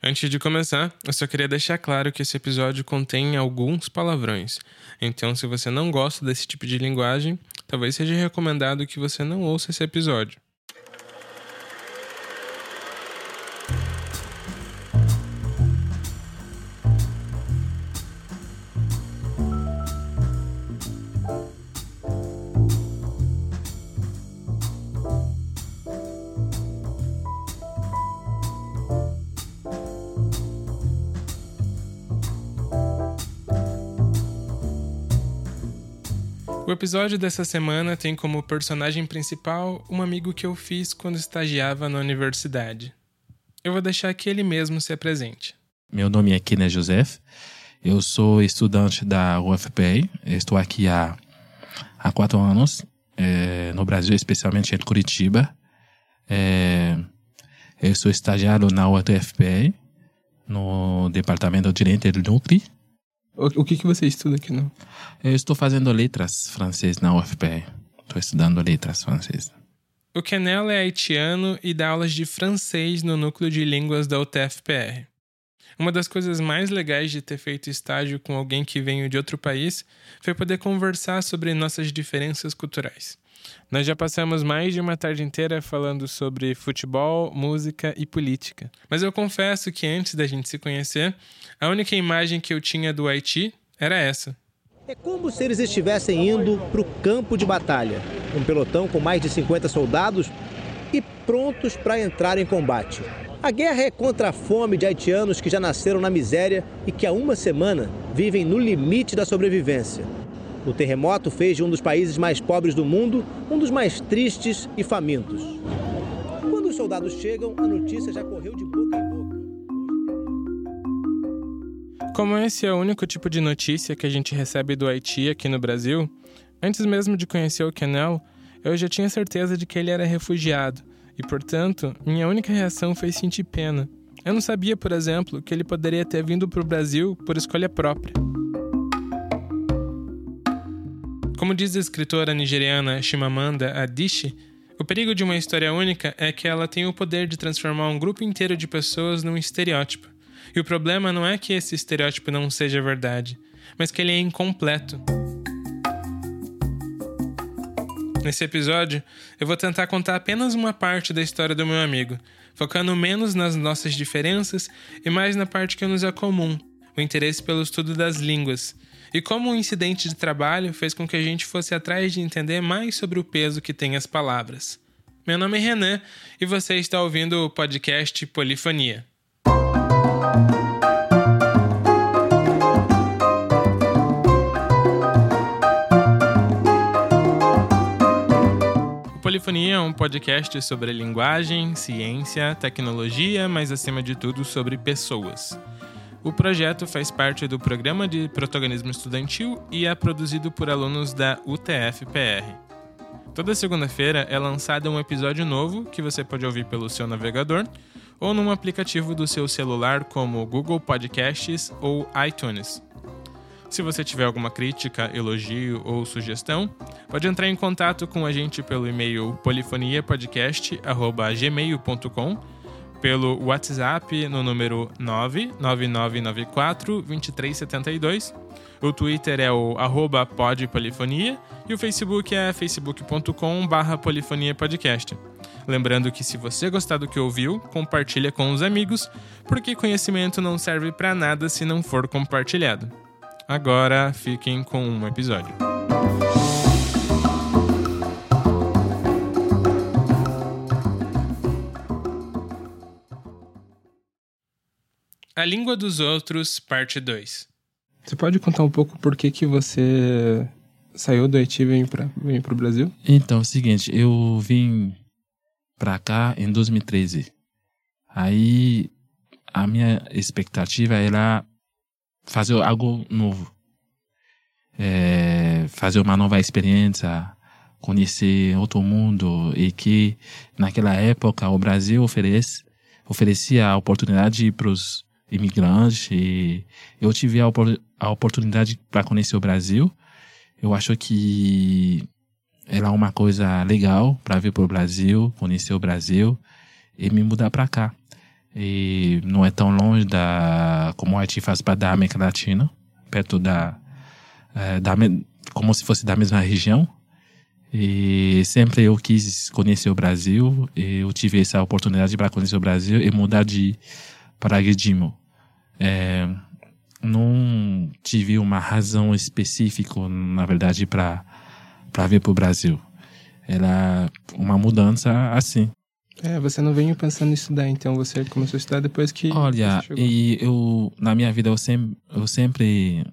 Antes de começar, eu só queria deixar claro que esse episódio contém alguns palavrões. Então, se você não gosta desse tipo de linguagem, talvez seja recomendado que você não ouça esse episódio. Episódio dessa semana tem como personagem principal um amigo que eu fiz quando estagiava na universidade. Eu vou deixar que ele mesmo se apresente. Meu nome é Kine Joseph. Eu sou estudante da UFPI. Estou aqui há, há quatro anos, é, no Brasil, especialmente em Curitiba. É, eu sou estagiário na UFPI, no Departamento de Direito do Núcleo. O, que, que você estuda aqui, não? Eu estou fazendo letras francês na UFPR. Estou estudando letras francês. O Kenel é haitiano e dá aulas de francês no núcleo de línguas da UTFPR. Uma das coisas mais legais de ter feito estágio com alguém que veio de outro país foi poder conversar sobre nossas diferenças culturais. Nós já passamos mais de uma tarde inteira falando sobre futebol, música e política. Mas eu confesso que antes da gente se conhecer, a única imagem que eu tinha do Haiti era essa. É como se eles estivessem indo para o campo de batalha. Um pelotão com mais de 50 soldados e prontos para entrar em combate. A guerra é contra a fome de haitianos que já nasceram na miséria e que há uma semana vivem no limite da sobrevivência. O terremoto fez de um dos países mais pobres do mundo um dos mais tristes e famintos. Quando os soldados chegam, a notícia já correu de boca em boca. Como esse é o único tipo de notícia que a gente recebe do Haiti aqui no Brasil, antes mesmo de conhecer o Kenel, eu já tinha certeza de que ele era refugiado e, portanto, minha única reação foi sentir pena. Eu não sabia, por exemplo, que ele poderia ter vindo para o Brasil por escolha própria. Como diz a escritora nigeriana Chimamanda Adichie, o perigo de uma história única é que ela tem o poder de transformar um grupo inteiro de pessoas num estereótipo. E o problema não é que esse estereótipo não seja verdade, mas que ele é incompleto. Nesse episódio, eu vou tentar contar apenas uma parte da história do meu amigo, focando menos nas nossas diferenças e mais na parte que nos é comum, o interesse pelo estudo das línguas, e como um incidente de trabalho fez com que a gente fosse atrás de entender mais sobre o peso que tem as palavras. Meu nome é Renan e você está ouvindo o podcast Polifonia. O Polifonia é um podcast sobre linguagem, ciência, tecnologia, mas acima de tudo sobre pessoas. O projeto faz parte do Programa de Protagonismo Estudantil e é produzido por alunos da UTF-PR. Toda segunda-feira é lançado um episódio novo que você pode ouvir pelo seu navegador ou num aplicativo do seu celular como Google Podcasts ou iTunes. Se você tiver alguma crítica, elogio ou sugestão, pode entrar em contato com a gente pelo e-mail polifoniapodcast.gmail.com pelo WhatsApp no número 99994 2372. O Twitter é o arroba podpolifonia e o Facebook é facebook.com barra polifonia podcast. Lembrando que se você gostar do que ouviu, compartilha com os amigos, porque conhecimento não serve para nada se não for compartilhado. Agora fiquem com um episódio. A Língua dos Outros, parte 2. Você pode contar um pouco por que, que você saiu do Haiti e veio para o Brasil? Então, é o seguinte, eu vim para cá em 2013. Aí a minha expectativa era fazer algo novo. É, fazer uma nova experiência, conhecer outro mundo e que naquela época o Brasil oferece, oferecia a oportunidade para os imigrante eu tive a, a oportunidade para conhecer o Brasil. Eu acho que era uma coisa legal para vir para o Brasil, conhecer o Brasil e me mudar para cá. e não é tão longe da como o Haiti faz parte da América Latina, perto da, é, da como se fosse da mesma região. E sempre eu quis conhecer o Brasil, eu tive essa oportunidade para conhecer o Brasil e mudar de paradigma. É, não tive uma razão específica, na verdade, para para vir para o Brasil. Era uma mudança assim. É, você não veio pensando em estudar, então você começou a estudar depois que. Olha, e eu na minha vida eu sempre eu sempre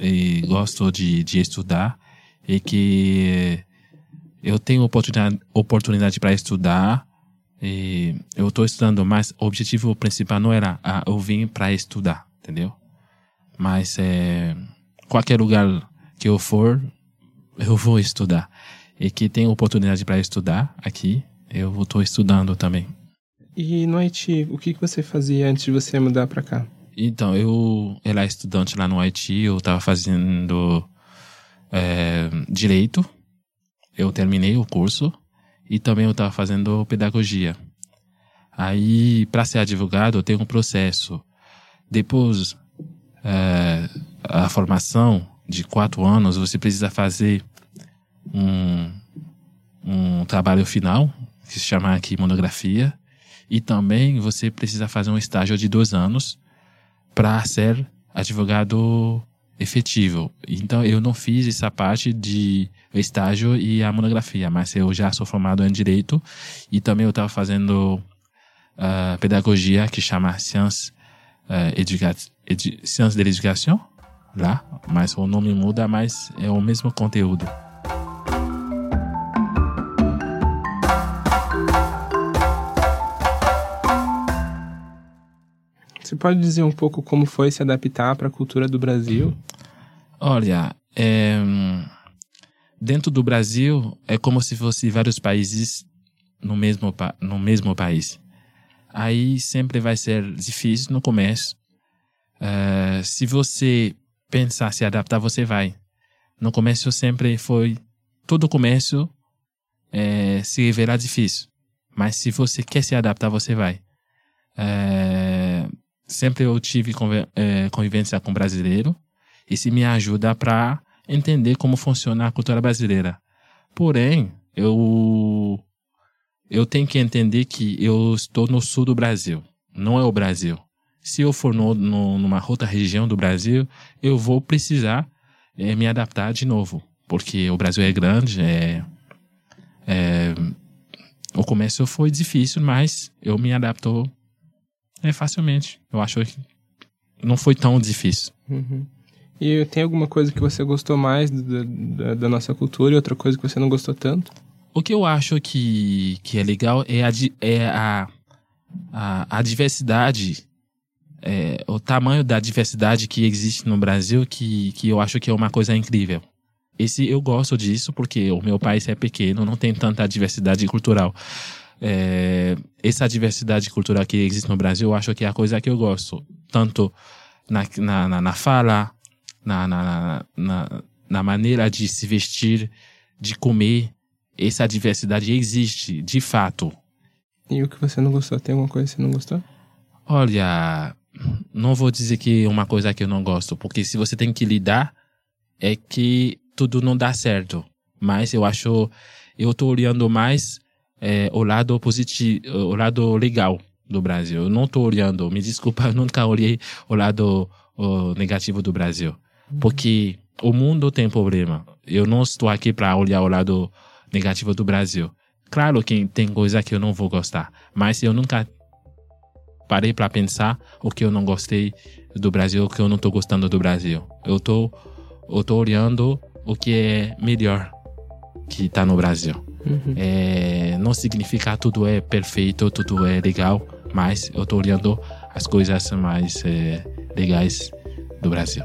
e, gosto de, de estudar e que eu tenho oportunidade oportunidade para estudar e eu estou estudando, mas o objetivo principal não era ah, eu vim para estudar, entendeu? Mas é, qualquer lugar que eu for, eu vou estudar. E que tem oportunidade para estudar aqui, eu estou estudando também. E no Haiti, o que você fazia antes de você mudar para cá? Então, eu era estudante lá no Haiti, eu estava fazendo é, direito, eu terminei o curso e também eu estava fazendo pedagogia. Aí, para ser advogado, tem um processo. Depois é, a formação de quatro anos, você precisa fazer um, um trabalho final, que se chama aqui monografia, e também você precisa fazer um estágio de dois anos para ser advogado efetivo. Então eu não fiz essa parte de estágio e a monografia, mas eu já sou formado em direito e também eu estava fazendo uh, pedagogia que chama Sciences uh, educa edu Sciences de l'Éducation lá, mas o nome muda, mas é o mesmo conteúdo. Você pode dizer um pouco como foi se adaptar para a cultura do Brasil? Olha, é, dentro do Brasil é como se fosse vários países no mesmo, no mesmo país. Aí sempre vai ser difícil no começo. É, se você pensar se adaptar, você vai. No começo sempre foi. Todo começo é, se revelar difícil. Mas se você quer se adaptar, você vai. É, sempre eu tive é, convivência com brasileiro. Isso me ajuda para entender como funciona a cultura brasileira. Porém, eu eu tenho que entender que eu estou no sul do Brasil, não é o Brasil. Se eu for no, no, numa outra região do Brasil, eu vou precisar é, me adaptar de novo, porque o Brasil é grande, é, é, o começo foi difícil, mas eu me adaptou é, facilmente. Eu acho que não foi tão difícil. Uhum. E tem alguma coisa que você gostou mais da, da, da, nossa cultura e outra coisa que você não gostou tanto? O que eu acho que, que é legal é a, é a, a, a diversidade, é, o tamanho da diversidade que existe no Brasil, que, que eu acho que é uma coisa incrível. Esse eu gosto disso porque o meu país é pequeno, não tem tanta diversidade cultural é, essa diversidade cultural que existe no Brasil, eu acho que é a coisa que eu gosto. Tanto na, na, na, na fala, na, na, na, na maneira de se vestir, de comer. Essa diversidade existe, de fato. E o que você não gostou? Tem alguma coisa que você não gostou? Olha, não vou dizer que é uma coisa que eu não gosto, porque se você tem que lidar, é que tudo não dá certo. Mas eu acho, eu tô olhando mais é, o lado positivo, o lado legal do Brasil. Eu não estou olhando, me desculpa, eu nunca olhei o lado o negativo do Brasil. Porque o mundo tem problema. Eu não estou aqui para olhar o lado negativo do Brasil. Claro que tem coisa que eu não vou gostar, mas eu nunca parei para pensar o que eu não gostei do Brasil, o que eu não estou gostando do Brasil. Eu tô, eu tô olhando o que é melhor que está no Brasil. Uhum. É, não significa tudo é perfeito, tudo é legal, mas eu estou olhando as coisas mais é, legais do Brasil.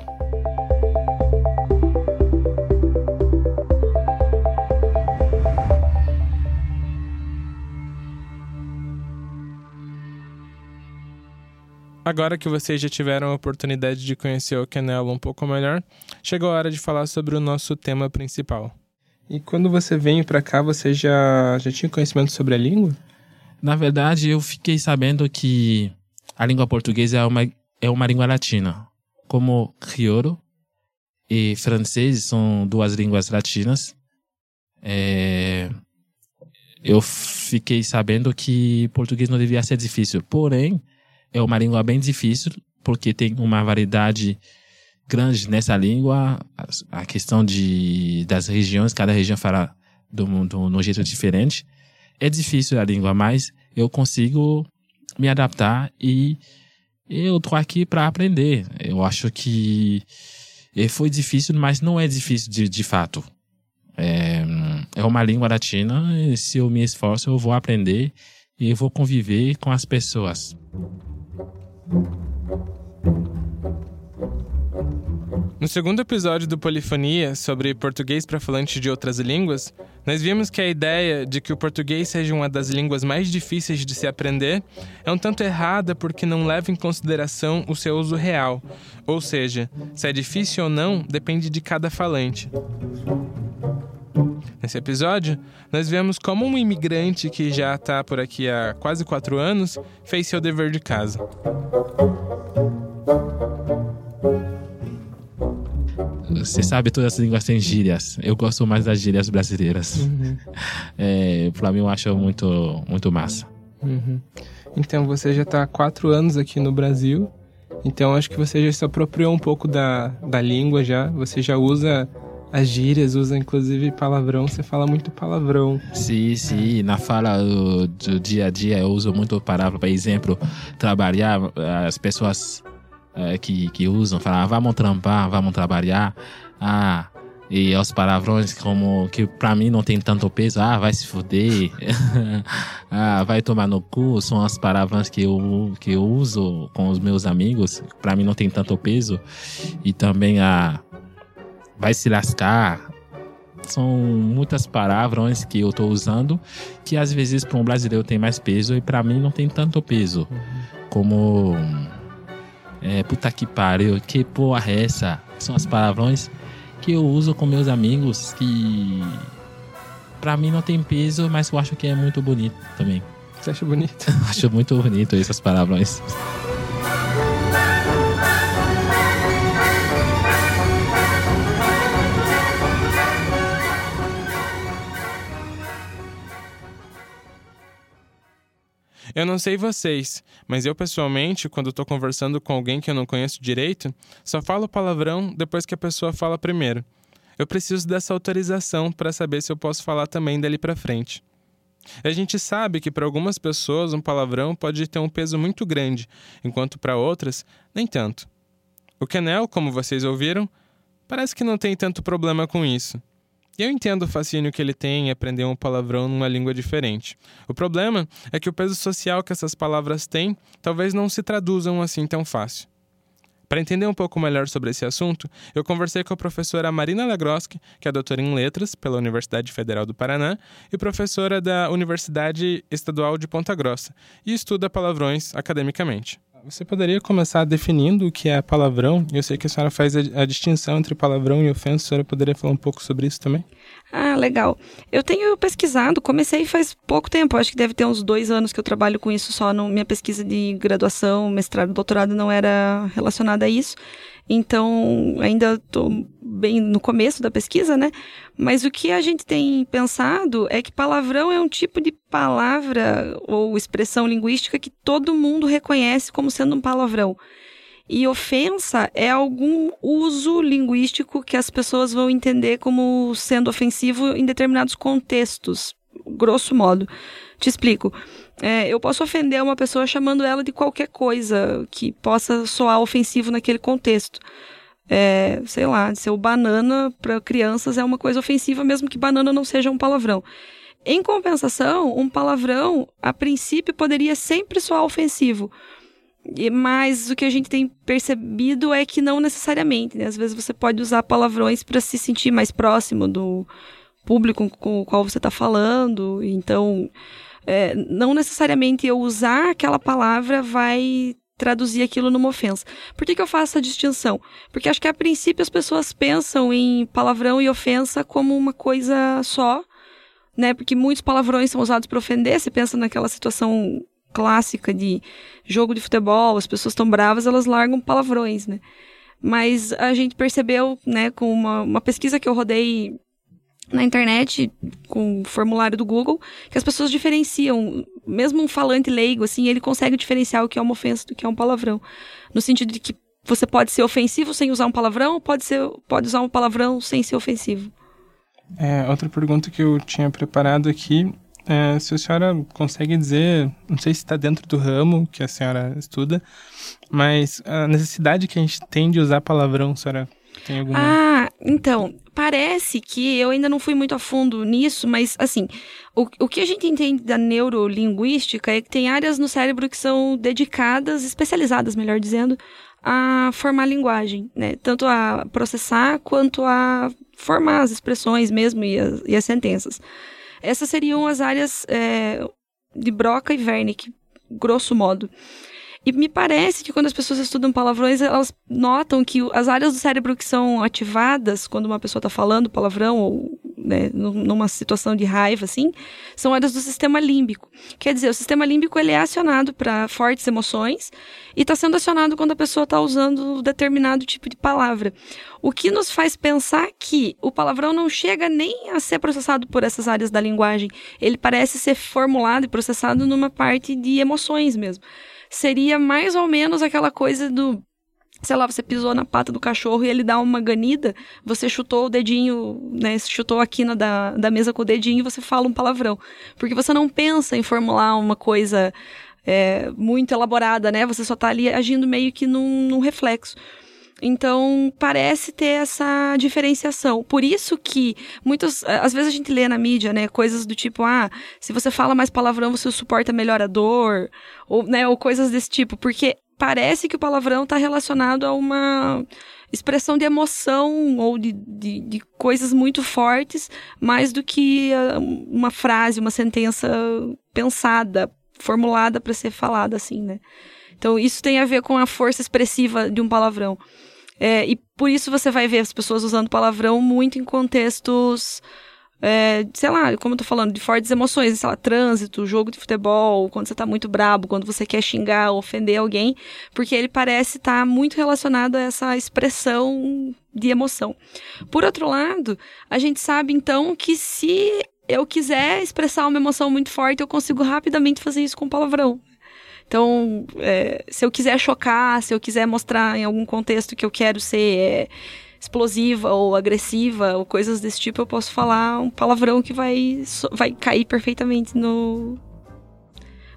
Agora que vocês já tiveram a oportunidade de conhecer o Canelo um pouco melhor, chegou a hora de falar sobre o nosso tema principal. E quando você veio para cá, você já, já tinha conhecimento sobre a língua? Na verdade, eu fiquei sabendo que a língua portuguesa é uma, é uma língua latina. Como crioulo e francês são duas línguas latinas, é, eu fiquei sabendo que português não devia ser difícil. Porém, é uma língua bem difícil, porque tem uma variedade grande nessa língua. A questão de, das regiões, cada região fala do, no jeito diferente. É difícil a língua, mas eu consigo me adaptar e eu tô aqui para aprender. Eu acho que foi difícil, mas não é difícil de, de fato. É, é uma língua latina se eu me esforço, eu vou aprender e vou conviver com as pessoas. No segundo episódio do Polifonia, sobre português para falantes de outras línguas, nós vimos que a ideia de que o português seja uma das línguas mais difíceis de se aprender é um tanto errada porque não leva em consideração o seu uso real. Ou seja, se é difícil ou não depende de cada falante. Nesse episódio, nós vemos como um imigrante que já está por aqui há quase quatro anos fez seu dever de casa. Você sabe, todas as línguas têm gírias. Eu gosto mais das gírias brasileiras. Uhum. É, pra mim, eu acho muito, muito massa. Uhum. Então, você já está há quatro anos aqui no Brasil. Então, acho que você já se apropriou um pouco da, da língua já. Você já usa as gírias, usa inclusive palavrão. Você fala muito palavrão. Sim, sim. Na fala do, do dia a dia, eu uso muito palavra. Por exemplo, trabalhar, as pessoas é, que, que usam, falam, ah, vamos trampar, vamos trabalhar. Ah, e os palavrões como que para mim não tem tanto peso, ah, vai se fuder, ah, vai tomar no cu, são as palavras que eu, que eu uso com os meus amigos, para mim não tem tanto peso. E também a ah, vai se lascar. São muitas palavras que eu estou usando que às vezes para um brasileiro tem mais peso e para mim não tem tanto peso. Como é, puta que pariu, que porra é essa? São as palavrões que eu uso com meus amigos que pra mim não tem peso, mas eu acho que é muito bonito também. Você acha bonito? acho muito bonito essas palavrões. Eu não sei vocês, mas eu pessoalmente, quando estou conversando com alguém que eu não conheço direito, só falo palavrão depois que a pessoa fala primeiro. Eu preciso dessa autorização para saber se eu posso falar também dali para frente. A gente sabe que para algumas pessoas um palavrão pode ter um peso muito grande, enquanto para outras, nem tanto. O Kenel, como vocês ouviram, parece que não tem tanto problema com isso. Eu entendo o fascínio que ele tem em aprender um palavrão numa língua diferente. O problema é que o peso social que essas palavras têm talvez não se traduzam assim tão fácil. Para entender um pouco melhor sobre esse assunto, eu conversei com a professora Marina Lagroski, que é doutora em Letras pela Universidade Federal do Paraná e professora da Universidade Estadual de Ponta Grossa, e estuda palavrões academicamente. Você poderia começar definindo o que é palavrão? Eu sei que a senhora faz a, a, distinção entre palavrão e ofensa. A senhora poderia falar um pouco sobre isso também? Ah, legal. Eu tenho pesquisado, comecei faz pouco tempo, acho que deve ter uns dois anos que eu trabalho com isso só. No, minha pesquisa de graduação, mestrado, doutorado não era relacionada a isso. Então, ainda estou bem no começo da pesquisa, né? Mas o que a gente tem pensado é que palavrão é um tipo de palavra ou expressão linguística que todo mundo reconhece como sendo um palavrão. E ofensa é algum uso linguístico que as pessoas vão entender como sendo ofensivo em determinados contextos, grosso modo. Te explico. É, eu posso ofender uma pessoa chamando ela de qualquer coisa que possa soar ofensivo naquele contexto. É, sei lá, ser o banana para crianças é uma coisa ofensiva, mesmo que banana não seja um palavrão. Em compensação, um palavrão, a princípio, poderia sempre soar ofensivo. Mas o que a gente tem percebido é que não necessariamente. Né? Às vezes você pode usar palavrões para se sentir mais próximo do público com o qual você está falando. Então, é, não necessariamente eu usar aquela palavra vai traduzir aquilo numa ofensa. Por que, que eu faço essa distinção? Porque acho que a princípio as pessoas pensam em palavrão e ofensa como uma coisa só, né? Porque muitos palavrões são usados para ofender. Você pensa naquela situação clássica de jogo de futebol, as pessoas estão bravas, elas largam palavrões, né? Mas a gente percebeu, né, com uma, uma pesquisa que eu rodei na internet, com o formulário do Google, que as pessoas diferenciam, mesmo um falante leigo, assim, ele consegue diferenciar o que é uma ofensa do que é um palavrão. No sentido de que você pode ser ofensivo sem usar um palavrão, pode, ser, pode usar um palavrão sem ser ofensivo. É, outra pergunta que eu tinha preparado aqui é se a senhora consegue dizer, não sei se está dentro do ramo que a senhora estuda, mas a necessidade que a gente tem de usar palavrão, senhora tem alguma? Ah, então, parece que eu ainda não fui muito a fundo nisso, mas assim, o, o que a gente entende da neurolinguística é que tem áreas no cérebro que são dedicadas, especializadas, melhor dizendo, a formar linguagem, né? Tanto a processar quanto a formar as expressões mesmo e as, e as sentenças. Essas seriam as áreas é, de Broca e Wernicke, grosso modo. E me parece que quando as pessoas estudam palavrões, elas notam que as áreas do cérebro que são ativadas quando uma pessoa está falando palavrão ou né, numa situação de raiva, assim, são áreas do sistema límbico. Quer dizer, o sistema límbico ele é acionado para fortes emoções e está sendo acionado quando a pessoa está usando determinado tipo de palavra. O que nos faz pensar que o palavrão não chega nem a ser processado por essas áreas da linguagem. Ele parece ser formulado e processado numa parte de emoções mesmo. Seria mais ou menos aquela coisa do sei lá, você pisou na pata do cachorro e ele dá uma ganida, você chutou o dedinho, né, chutou a quina da, da mesa com o dedinho e você fala um palavrão. Porque você não pensa em formular uma coisa é, muito elaborada, né? Você só tá ali agindo meio que num, num reflexo. Então, parece ter essa diferenciação. Por isso que muitas, às vezes a gente lê na mídia, né, coisas do tipo, ah, se você fala mais palavrão, você suporta melhor a dor, ou, né, ou coisas desse tipo, porque parece que o palavrão está relacionado a uma expressão de emoção ou de, de, de, coisas muito fortes, mais do que ah, uma frase, uma sentença pensada, formulada para ser falada assim, né? Então isso tem a ver com a força expressiva de um palavrão. É, e por isso você vai ver as pessoas usando palavrão muito em contextos é, sei lá, como eu tô falando, de fortes emoções, sei lá, trânsito, jogo de futebol, quando você tá muito brabo, quando você quer xingar, ofender alguém, porque ele parece estar tá muito relacionado a essa expressão de emoção. Por outro lado, a gente sabe então que se eu quiser expressar uma emoção muito forte, eu consigo rapidamente fazer isso com palavrão. Então, é, se eu quiser chocar, se eu quiser mostrar em algum contexto que eu quero ser é, explosiva ou agressiva ou coisas desse tipo, eu posso falar um palavrão que vai, vai cair perfeitamente no,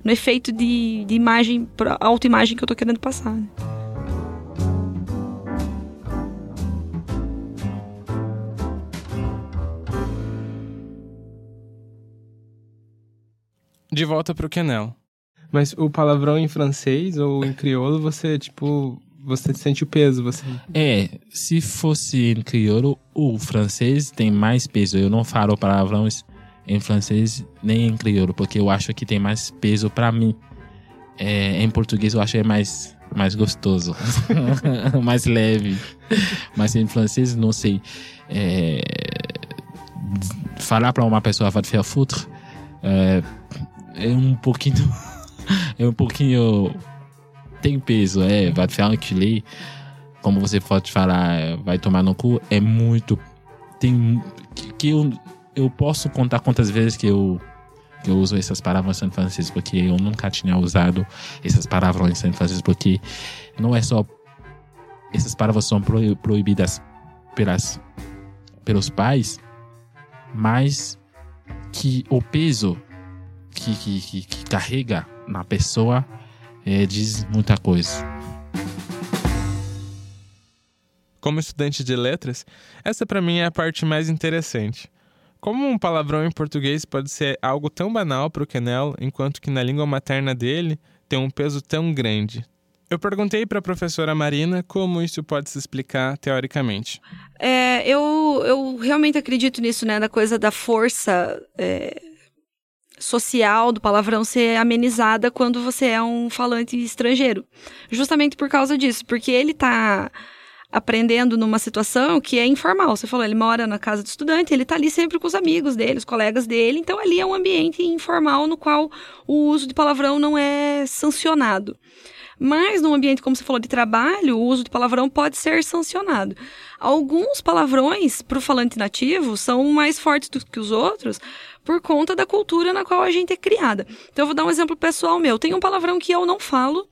no efeito de, de imagem, autoimagem que eu tô querendo passar. Né? De volta pro Kenel. Mas o palavrão em francês ou em crioulo, você, tipo, você sente o peso, você. É, se fosse em crioulo, o francês tem mais peso. Eu não falo palavrões em francês nem em crioulo, porque eu acho que tem mais peso para mim. É, em português eu acho que é mais, mais gostoso, mais leve. Mas em francês, não sei. É, falar para uma pessoa vai te faire foutre é, é um pouquinho. É um pouquinho tem peso, é, vai te faire enculer, como você pode falar, vai tomar no cu, é muito. Tem. Que eu, eu posso contar quantas vezes que eu, eu uso essas palavras em francês, porque eu nunca tinha usado essas palavras em francês, porque não é só. Essas palavras são proibidas pelas, pelos pais, mas que o peso que, que, que, que carrega na pessoa é, diz muita coisa. Como estudante de letras, essa para mim é a parte mais interessante. Como um palavrão em português pode ser algo tão banal para o Kenel, enquanto que na língua materna dele tem um peso tão grande? Eu perguntei para a professora Marina como isso pode se explicar teoricamente. É, eu, eu realmente acredito nisso, né? Da coisa da força é, social do palavrão ser amenizada quando você é um falante estrangeiro. Justamente por causa disso, porque ele tá aprendendo numa situação que é informal. Você falou, ele mora na casa do estudante, ele está ali sempre com os amigos dele, os colegas dele, então ali é um ambiente informal no qual o uso de palavrão não é sancionado. Mas num ambiente, como você falou, de trabalho, o uso de palavrão pode ser sancionado. Alguns palavrões para o falante nativo são mais fortes do que os outros por conta da cultura na qual a gente é criada. Então eu vou dar um exemplo pessoal meu. Tem um palavrão que eu não falo,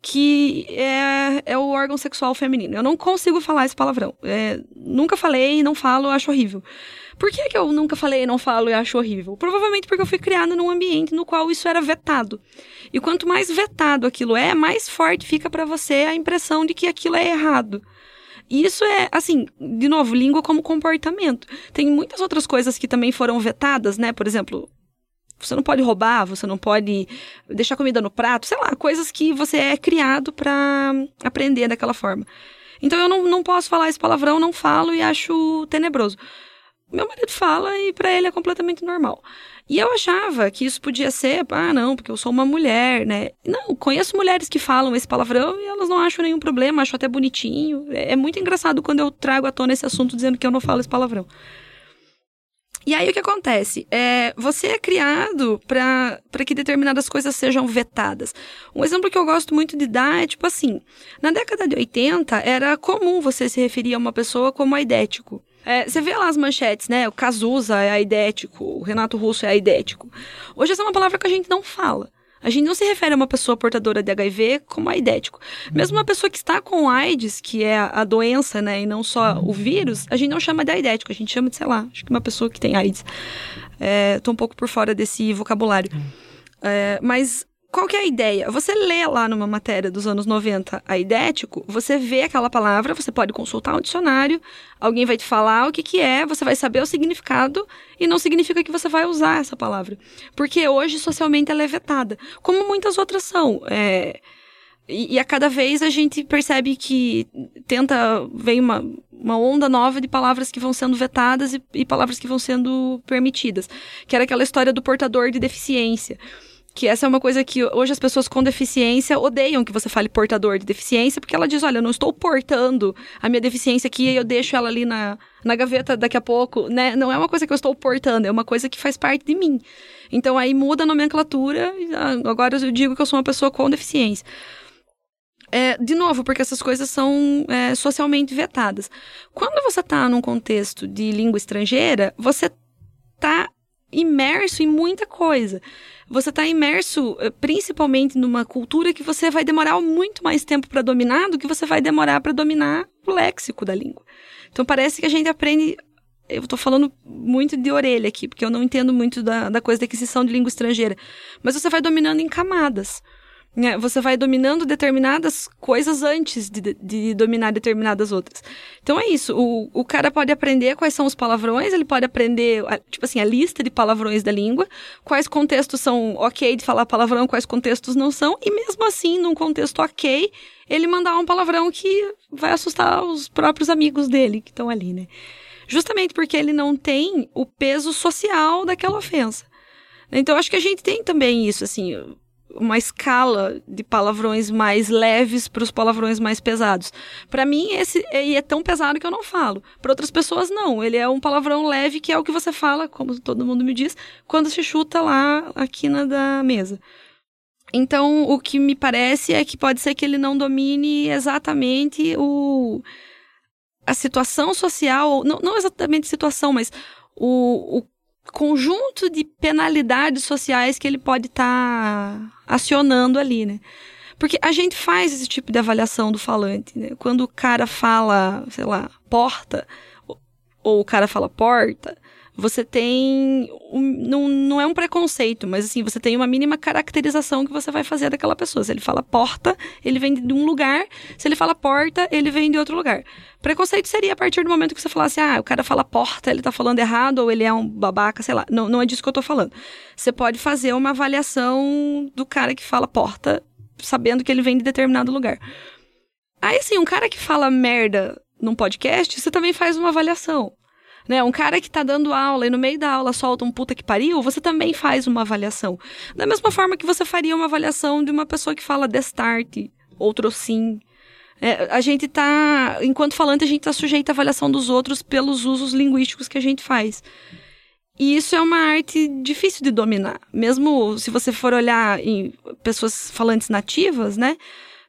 que é, é o órgão sexual feminino. Eu não consigo falar esse palavrão. É, nunca falei, não falo, acho horrível. Por que, que eu nunca falei, não falo e acho horrível? Provavelmente porque eu fui criada num ambiente no qual isso era vetado. E quanto mais vetado aquilo é, mais forte fica para você a impressão de que aquilo é errado. Isso é, assim, de novo, língua como comportamento. Tem muitas outras coisas que também foram vetadas, né? Por exemplo, você não pode roubar, você não pode deixar comida no prato, sei lá, coisas que você é criado para aprender daquela forma. Então eu não, não posso falar esse palavrão, não falo e acho tenebroso. Meu marido fala e para ele é completamente normal. E eu achava que isso podia ser, ah, não, porque eu sou uma mulher, né? Não, conheço mulheres que falam esse palavrão e elas não acham nenhum problema, acham até bonitinho. É, é muito engraçado quando eu trago à tona esse assunto dizendo que eu não falo esse palavrão. E aí o que acontece? É, você é criado para que determinadas coisas sejam vetadas. Um exemplo que eu gosto muito de dar é tipo assim: na década de 80 era comum você se referir a uma pessoa como aidético. É, você vê lá as manchetes, né? O Cazuza é aidético, o Renato Russo é aidético. Hoje essa é uma palavra que a gente não fala. A gente não se refere a uma pessoa portadora de HIV como aidético. Mesmo uma pessoa que está com AIDS, que é a doença, né, e não só o vírus, a gente não chama de aidético, a gente chama de, sei lá, acho que uma pessoa que tem AIDS. É, tô um pouco por fora desse vocabulário. É, mas qual que é a ideia? Você lê lá numa matéria dos anos 90 aidético, você vê aquela palavra, você pode consultar um dicionário, alguém vai te falar o que, que é, você vai saber o significado e não significa que você vai usar essa palavra. Porque hoje, socialmente, ela é vetada, como muitas outras são. É... E, e, a cada vez a gente percebe que tenta, vem uma, uma onda nova de palavras que vão sendo vetadas e, e palavras que vão sendo permitidas. Que era aquela história do portador de deficiência que essa é uma coisa que hoje as pessoas com deficiência odeiam que você fale portador de deficiência, porque ela diz, olha, eu não estou portando a minha deficiência aqui e eu deixo ela ali na, na gaveta daqui a pouco, né? Não é uma coisa que eu estou portando, é uma coisa que faz parte de mim. Então aí muda a nomenclatura, ah, agora eu digo que eu sou uma pessoa com deficiência. É, de novo, porque essas coisas são é, socialmente vetadas. Quando você está num contexto de língua estrangeira, você está imerso em muita coisa você está imerso eh, principalmente numa cultura que você vai demorar muito mais tempo para dominar do que você vai demorar para dominar o léxico da língua. Então parece que a gente aprende. Eu estou falando muito de orelha aqui, porque eu não entendo muito da, da coisa da aquisição de língua estrangeira. Mas você vai dominando em camadas. Né? Você vai dominando determinadas coisas antes de, de, dominar determinadas outras. Então é isso. O, o cara pode aprender quais são os palavrões, ele pode aprender, tipo assim, a lista de palavrões da língua, quais contextos são ok de falar palavrão, quais contextos não são, e mesmo assim, num contexto ok, ele mandar um palavrão que vai assustar os próprios amigos dele que estão ali, né? Justamente porque ele não tem o peso social daquela ofensa. Então, acho que a gente tem também isso, assim, uma escala de palavrões mais leves para os palavrões mais pesados. Para mim, esse é tão pesado que eu não falo. Para outras pessoas, não. Ele é um palavrão leve, que é o que você fala, como todo mundo me diz, quando se chuta lá a quina da mesa. Então, o que me parece é que pode ser que ele não domine exatamente o, a situação social, não, não exatamente situação, mas o, o conjunto de penalidades sociais que ele pode estar tá acionando ali, né? Porque a gente faz esse tipo de avaliação do falante, né? Quando o cara fala, sei lá, porta, ou o cara fala porta, você tem. Um, não, não é um preconceito, mas assim, você tem uma mínima caracterização que você vai fazer daquela pessoa. Se ele fala porta, ele vem de um lugar. Se ele fala porta, ele vem de outro lugar. Preconceito seria a partir do momento que você falasse, ah, o cara fala porta, ele tá falando errado, ou ele é um babaca, sei lá. Não, não é disso que eu tô falando. Você pode fazer uma avaliação do cara que fala porta, sabendo que ele vem de determinado lugar. Aí, assim, um cara que fala merda num podcast, você também faz uma avaliação. Né? Um cara que tá dando aula e no meio da aula solta um puta que pariu, você também faz uma avaliação. Da mesma forma que você faria uma avaliação de uma pessoa que fala destarte, outro sim. É, a gente tá, enquanto falante, a gente está sujeito à avaliação dos outros pelos usos linguísticos que a gente faz. E isso é uma arte difícil de dominar. Mesmo se você for olhar em pessoas falantes nativas, né?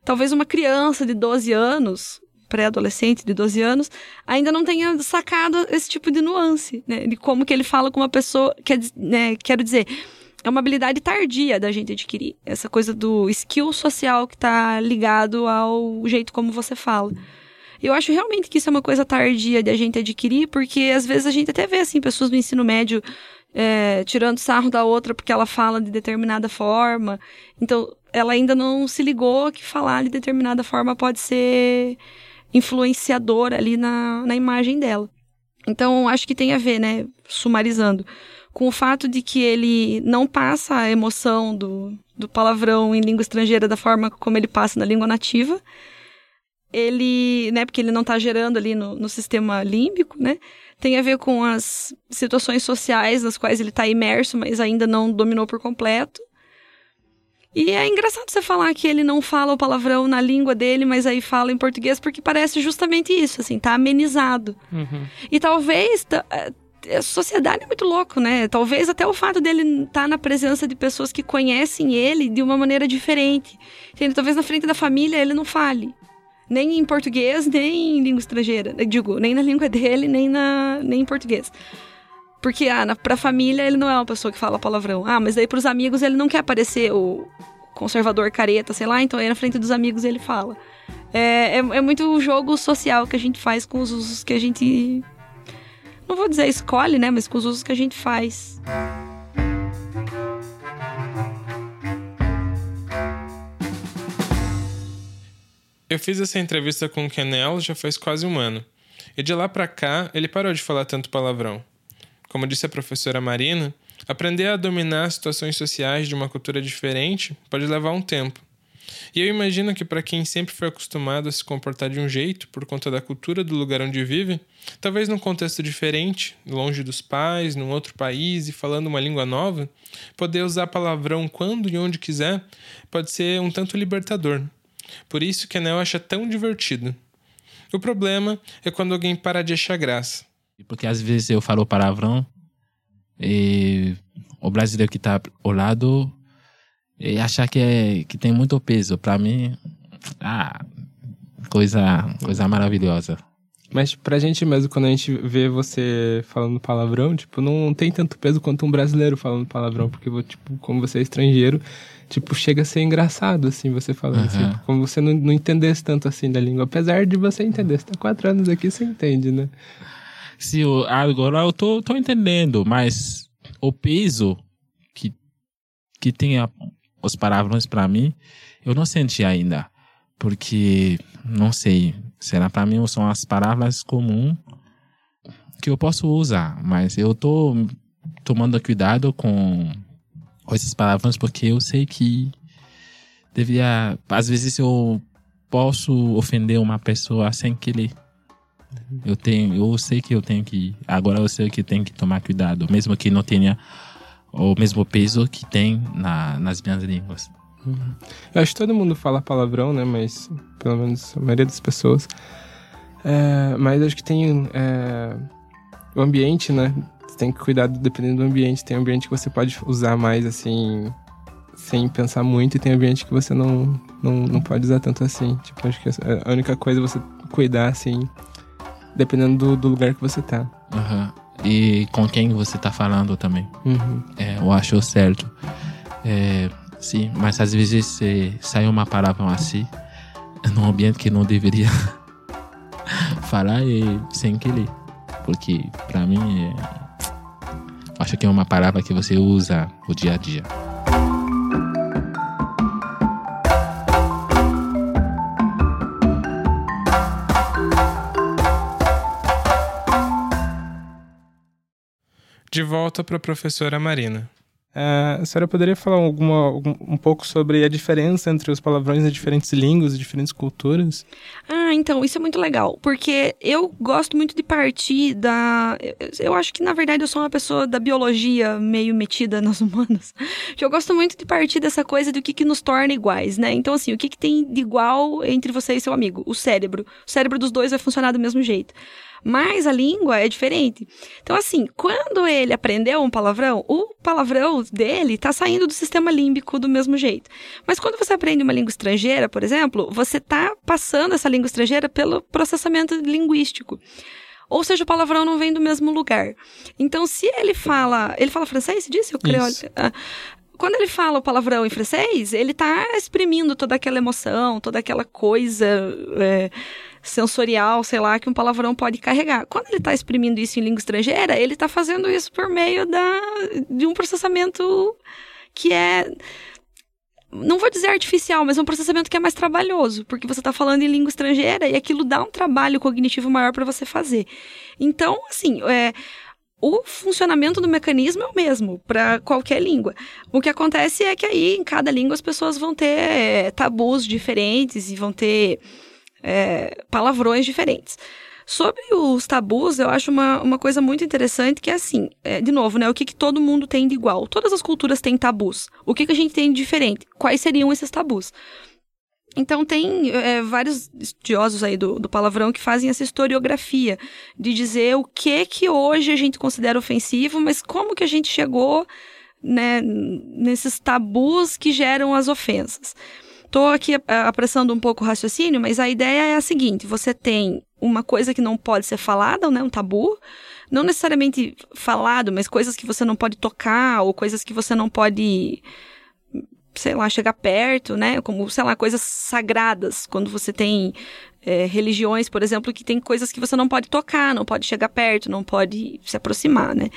Talvez uma criança de 12 anos, pré-adolescente de 12 anos, ainda não tenha sacado esse tipo de nuance, né? De como que ele fala com uma pessoa, quer, né? quero dizer, é uma habilidade tardia da gente adquirir. Essa coisa do skill social que está ligado ao jeito como você fala. Eu acho realmente que isso é uma coisa tardia de a gente adquirir, porque às vezes a gente até vê assim pessoas do ensino médio é, tirando sarro da outra porque ela fala de determinada forma. Então, ela ainda não se ligou que falar de determinada forma pode ser influenciador ali na, na imagem dela. Então, acho que tem a ver, né, sumarizando, com o fato de que ele não passa a emoção do, do palavrão em língua estrangeira da forma como ele passa na língua nativa. Ele, né, porque ele não está gerando ali no, no sistema límbico, né? Tem a ver com as situações sociais nas quais ele está imerso, mas ainda não dominou por completo. E é engraçado você falar que ele não fala o palavrão na língua dele, mas aí fala em português, porque parece justamente isso, assim, tá amenizado. Uhum. E talvez. A sociedade é muito louco, né? Talvez até o fato dele estar tá na presença de pessoas que conhecem ele de uma maneira diferente. Entende? Talvez na frente da família ele não fale. Nem em português, nem em língua estrangeira. Digo, nem na língua dele, nem, na, nem em português. Porque, ah, na, pra família ele não é uma pessoa que fala palavrão. Ah, mas daí pros amigos ele não quer parecer o conservador careta, sei lá, então aí na frente dos amigos ele fala. É, é, é muito o jogo social que a gente faz com os usos que a gente. Não vou dizer escolhe, né? Mas com os usos que a gente faz. Eu fiz essa entrevista com o Kenel já faz quase um ano. E de lá para cá, ele parou de falar tanto palavrão. Como disse a professora Marina, aprender a dominar situações sociais de uma cultura diferente pode levar um tempo. E eu imagino que para quem sempre foi acostumado a se comportar de um jeito por conta da cultura do lugar onde vive, talvez num contexto diferente, longe dos pais, num outro país e falando uma língua nova, poder usar palavrão quando e onde quiser pode ser um tanto libertador. Por isso que a Nel acha tão divertido. O problema é quando alguém para de achar graça. Porque às vezes eu falo palavrão e o brasileiro que está ao lado e achar que, é, que tem muito peso. Para mim, ah, coisa, coisa maravilhosa. Mas pra gente mesmo, quando a gente vê você falando palavrão, tipo, não tem tanto peso quanto um brasileiro falando palavrão, porque, tipo, como você é estrangeiro, tipo, chega a ser engraçado, assim, você falando, uhum. assim, como você não, não entendesse tanto, assim, da língua. Apesar de você entender, você tá quatro anos aqui, você entende, né? Se eu, agora eu tô, tô entendendo, mas o peso que, que tem a, os palavrões para mim, eu não senti ainda. Porque, não sei, será para mim são as palavras comuns que eu posso usar, mas eu tô tomando cuidado com, essas palavras porque eu sei que devia, às vezes eu posso ofender uma pessoa sem querer. Eu tenho, eu sei que eu tenho que, agora eu sei que tenho que tomar cuidado, mesmo que não tenha o mesmo peso que tem na, nas minhas línguas. Eu acho que todo mundo fala palavrão, né? Mas pelo menos a maioria das pessoas. É, mas acho que tem é, o ambiente, né? Você tem que cuidar dependendo do ambiente. Tem ambiente que você pode usar mais assim, sem pensar muito, e tem ambiente que você não, não, não pode usar tanto assim. Tipo, acho que a única coisa é você cuidar assim dependendo do, do lugar que você tá. Uhum. E com quem você tá falando também. Uhum. É, eu acho certo. É, sim, mas às vezes é, sai uma palavra assim, num ambiente que não deveria falar e sem querer. Porque para mim, é, acho que é uma palavra que você usa o dia a dia. De volta para a professora Marina. Uh, a senhora poderia falar alguma, um pouco sobre a diferença entre os palavrões de diferentes línguas e diferentes culturas? Ah, então, isso é muito legal, porque eu gosto muito de partir da. Eu acho que, na verdade, eu sou uma pessoa da biologia meio metida nas humanas. Eu gosto muito de partir dessa coisa do que, que nos torna iguais, né? Então, assim, o que, que tem de igual entre você e seu amigo? O cérebro. O cérebro dos dois vai funcionar do mesmo jeito mas a língua é diferente. Então, assim, quando ele aprendeu um palavrão, o palavrão dele está saindo do sistema límbico do mesmo jeito. Mas quando você aprende uma língua estrangeira, por exemplo, você está passando essa língua estrangeira pelo processamento linguístico. Ou seja, o palavrão não vem do mesmo lugar. Então, se ele fala. Ele fala francês, disse? O crioulo? Ah, quando ele fala o palavrão em francês, ele está exprimindo toda aquela emoção, toda aquela coisa. É, sensorial, sei lá, que um palavrão pode carregar. Quando ele está exprimindo isso em língua estrangeira, ele está fazendo isso por meio da, de um processamento que é não vou dizer artificial, mas é um processamento que é mais trabalhoso, porque você está falando em língua estrangeira e aquilo dá um trabalho cognitivo maior para você fazer. Então, assim, é, o funcionamento do mecanismo é o mesmo para qualquer língua. O que acontece é que aí, em cada língua, as pessoas vão ter é, tabus diferentes e vão ter é, palavrões diferentes. Sobre os tabus, eu acho uma, uma coisa muito interessante que é assim, é, de novo, né? O que, que todo mundo tem de igual? Todas as culturas têm tabus. O que, que a gente tem de diferente? Quais seriam esses tabus? Então tem é, vários estudiosos aí do, do palavrão que fazem essa historiografia de dizer o que que hoje a gente considera ofensivo, mas como que a gente chegou né, nesses tabus que geram as ofensas. Estou aqui apressando um pouco o raciocínio, mas a ideia é a seguinte: você tem uma coisa que não pode ser falada, né, um tabu, não necessariamente falado, mas coisas que você não pode tocar ou coisas que você não pode sei lá, chegar perto, né? Como, sei lá, coisas sagradas. Quando você tem é, religiões, por exemplo, que tem coisas que você não pode tocar, não pode chegar perto, não pode se aproximar, né?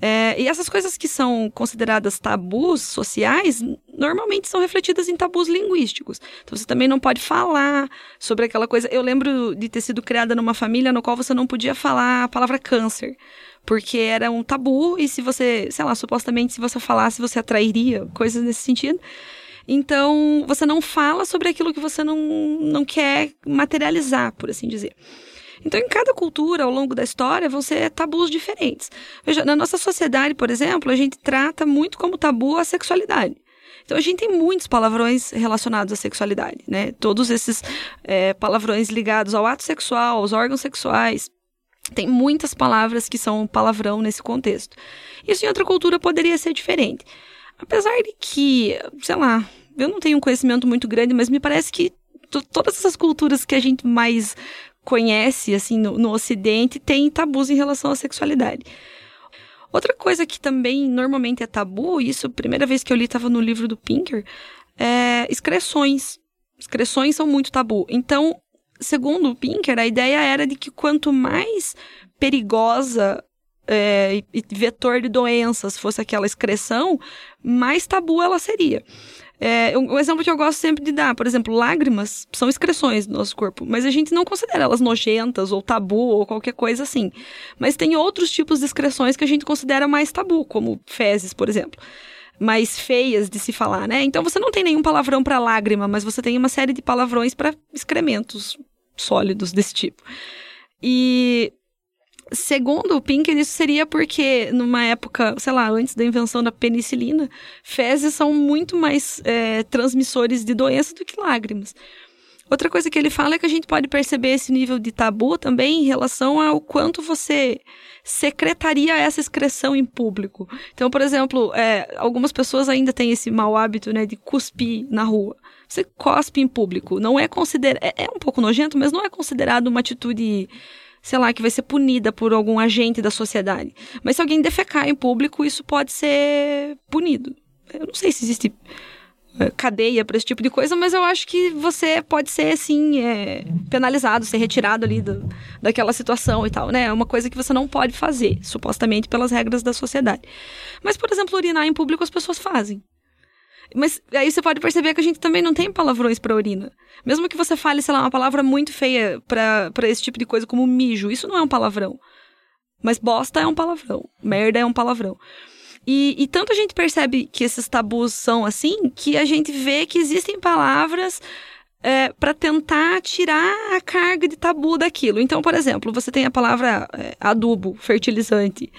É, e essas coisas que são consideradas tabus sociais, normalmente são refletidas em tabus linguísticos. Então você também não pode falar sobre aquela coisa. Eu lembro de ter sido criada numa família no qual você não podia falar a palavra câncer porque era um tabu e se você, sei lá, supostamente se você falasse você atrairia, coisas nesse sentido. Então, você não fala sobre aquilo que você não, não quer materializar, por assim dizer. Então, em cada cultura, ao longo da história, vão ser tabus diferentes. Veja, na nossa sociedade, por exemplo, a gente trata muito como tabu a sexualidade. Então, a gente tem muitos palavrões relacionados à sexualidade, né? Todos esses é, palavrões ligados ao ato sexual, aos órgãos sexuais. Tem muitas palavras que são palavrão nesse contexto. Isso em outra cultura poderia ser diferente. Apesar de que, sei lá, eu não tenho um conhecimento muito grande, mas me parece que todas essas culturas que a gente mais conhece, assim, no, no Ocidente, têm tabus em relação à sexualidade. Outra coisa que também normalmente é tabu, isso primeira vez que eu li estava no livro do Pinker, é excreções. Excreções são muito tabu. Então, segundo o Pinker, a ideia era de que quanto mais perigosa é, e vetor de doenças fosse aquela excreção, mais tabu ela seria. É, um exemplo que eu gosto sempre de dar, por exemplo, lágrimas são excreções do nosso corpo, mas a gente não considera elas nojentas ou tabu ou qualquer coisa assim. Mas tem outros tipos de excreções que a gente considera mais tabu, como fezes, por exemplo. Mais feias de se falar, né? Então você não tem nenhum palavrão para lágrima, mas você tem uma série de palavrões para excrementos sólidos desse tipo. E Segundo o Pinker, isso seria porque, numa época, sei lá, antes da invenção da penicilina, fezes são muito mais é, transmissores de doença do que lágrimas. Outra coisa que ele fala é que a gente pode perceber esse nível de tabu também em relação ao quanto você secretaria essa excreção em público. Então, por exemplo, é, algumas pessoas ainda têm esse mau hábito né, de cuspir na rua. Você cospe em público. Não é considerado. É, é um pouco nojento, mas não é considerado uma atitude sei lá, que vai ser punida por algum agente da sociedade. Mas se alguém defecar em público, isso pode ser punido. Eu não sei se existe é, cadeia para esse tipo de coisa, mas eu acho que você pode ser, assim, é, penalizado, ser retirado ali do, daquela situação e tal, né? É uma coisa que você não pode fazer, supostamente pelas regras da sociedade. Mas, por exemplo, urinar em público as pessoas fazem. Mas aí você pode perceber que a gente também não tem palavrões para urina. Mesmo que você fale, sei lá, uma palavra muito feia para esse tipo de coisa, como mijo, isso não é um palavrão. Mas bosta é um palavrão. Merda é um palavrão. E, e tanto a gente percebe que esses tabus são assim, que a gente vê que existem palavras é, para tentar tirar a carga de tabu daquilo. Então, por exemplo, você tem a palavra é, adubo, fertilizante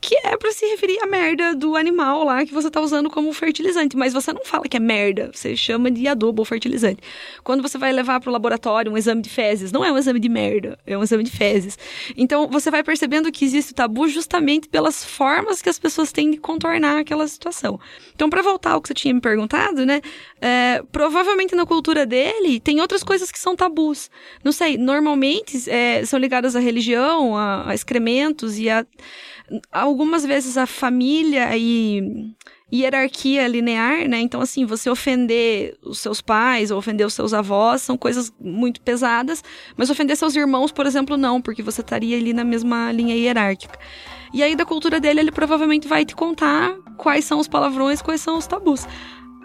que é para se referir à merda do animal lá que você tá usando como fertilizante, mas você não fala que é merda, você chama de adubo ou fertilizante. Quando você vai levar para o laboratório um exame de fezes, não é um exame de merda, é um exame de fezes. Então você vai percebendo que existe o tabu justamente pelas formas que as pessoas têm de contornar aquela situação. Então, para voltar ao que você tinha me perguntado, né? É, provavelmente na cultura dele tem outras coisas que são tabus. Não sei, normalmente é, são ligadas à religião, a, a excrementos e a algumas vezes a família e hierarquia linear, né? Então, assim, você ofender os seus pais ou ofender os seus avós são coisas muito pesadas, mas ofender seus irmãos, por exemplo, não, porque você estaria ali na mesma linha hierárquica. E aí, da cultura dele, ele provavelmente vai te contar quais são os palavrões, quais são os tabus.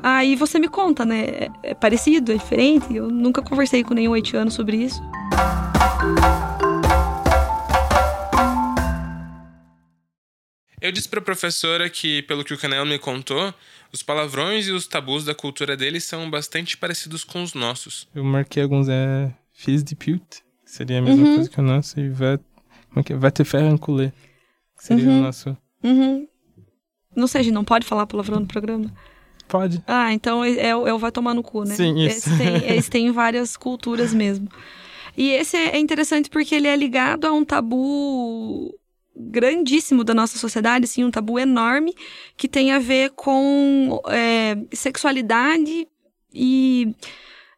Aí você me conta, né? É, é parecido, é diferente? Eu nunca conversei com nenhum haitiano sobre isso. Eu disse para a professora que, pelo que o Canel me contou, os palavrões e os tabus da cultura deles são bastante parecidos com os nossos. Eu marquei alguns, é. Fils de pute, que seria a mesma uhum. coisa que o nosso, e vai. Como é que é? Vai te faire que seria uhum. o nosso. Uhum. Não sei, a gente não pode falar palavrão no programa? Pode. Ah, então é, é, é o vai tomar no cu, né? Sim, isso. Eles têm, eles têm várias culturas mesmo. E esse é interessante porque ele é ligado a um tabu grandíssimo da nossa sociedade, assim, um tabu enorme que tem a ver com é, sexualidade e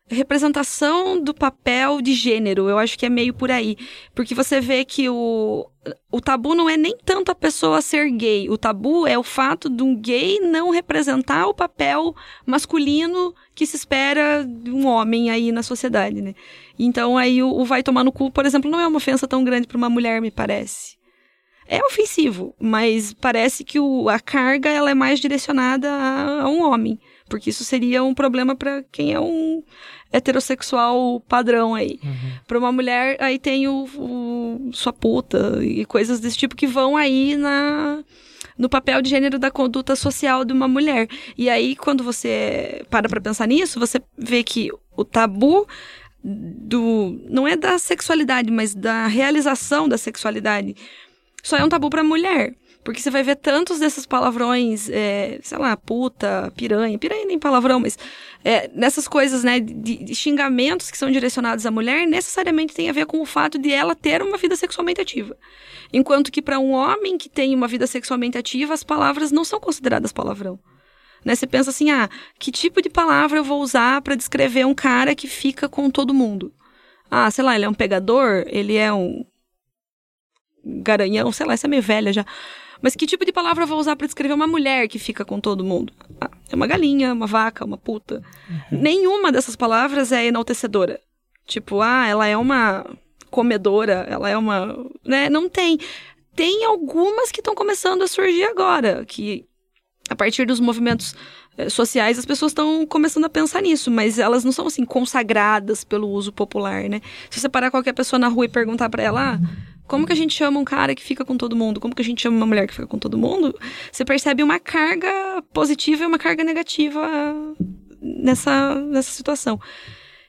representação do papel de gênero. Eu acho que é meio por aí. Porque você vê que o, o tabu não é nem tanto a pessoa ser gay. O tabu é o fato de um gay não representar o papel masculino que se espera de um homem aí na sociedade, né? Então aí o, o vai tomar no cu, por exemplo, não é uma ofensa tão grande para uma mulher, me parece é ofensivo, mas parece que o, a carga ela é mais direcionada a, a um homem, porque isso seria um problema para quem é um heterossexual padrão aí. Uhum. Para uma mulher, aí tem o, o, sua puta e coisas desse tipo que vão aí na no papel de gênero da conduta social de uma mulher. E aí quando você para para pensar nisso, você vê que o tabu do não é da sexualidade, mas da realização da sexualidade só é um tabu pra mulher. Porque você vai ver tantos desses palavrões, é, sei lá, puta, piranha, piranha nem palavrão, mas é, nessas coisas, né, de, de, xingamentos que são direcionados à mulher, necessariamente tem a ver com o fato de ela ter uma vida sexualmente ativa. Enquanto que para um homem que tem uma vida sexualmente ativa, as palavras não são consideradas palavrão. Né? Você pensa assim, ah, que tipo de palavra eu vou usar para descrever um cara que fica com todo mundo? Ah, sei lá, ele é um pegador, ele é um garanhão, sei lá, essa é meio velha já. Mas que tipo de palavra eu vou usar para descrever uma mulher que fica com todo mundo? Ah, é uma galinha, uma vaca, uma puta. Uhum. Nenhuma dessas palavras é enaltecedora. Tipo, ah, ela é uma comedora, ela é uma. Né? Não tem. Tem algumas que estão começando a surgir agora, que a partir dos movimentos eh, sociais as pessoas estão começando a pensar nisso, mas elas não são assim consagradas pelo uso popular, né? Se você parar qualquer pessoa na rua e perguntar para ela, ah, como que a gente chama um cara que fica com todo mundo? Como que a gente chama uma mulher que fica com todo mundo? Você percebe uma carga positiva e uma carga negativa nessa, nessa situação.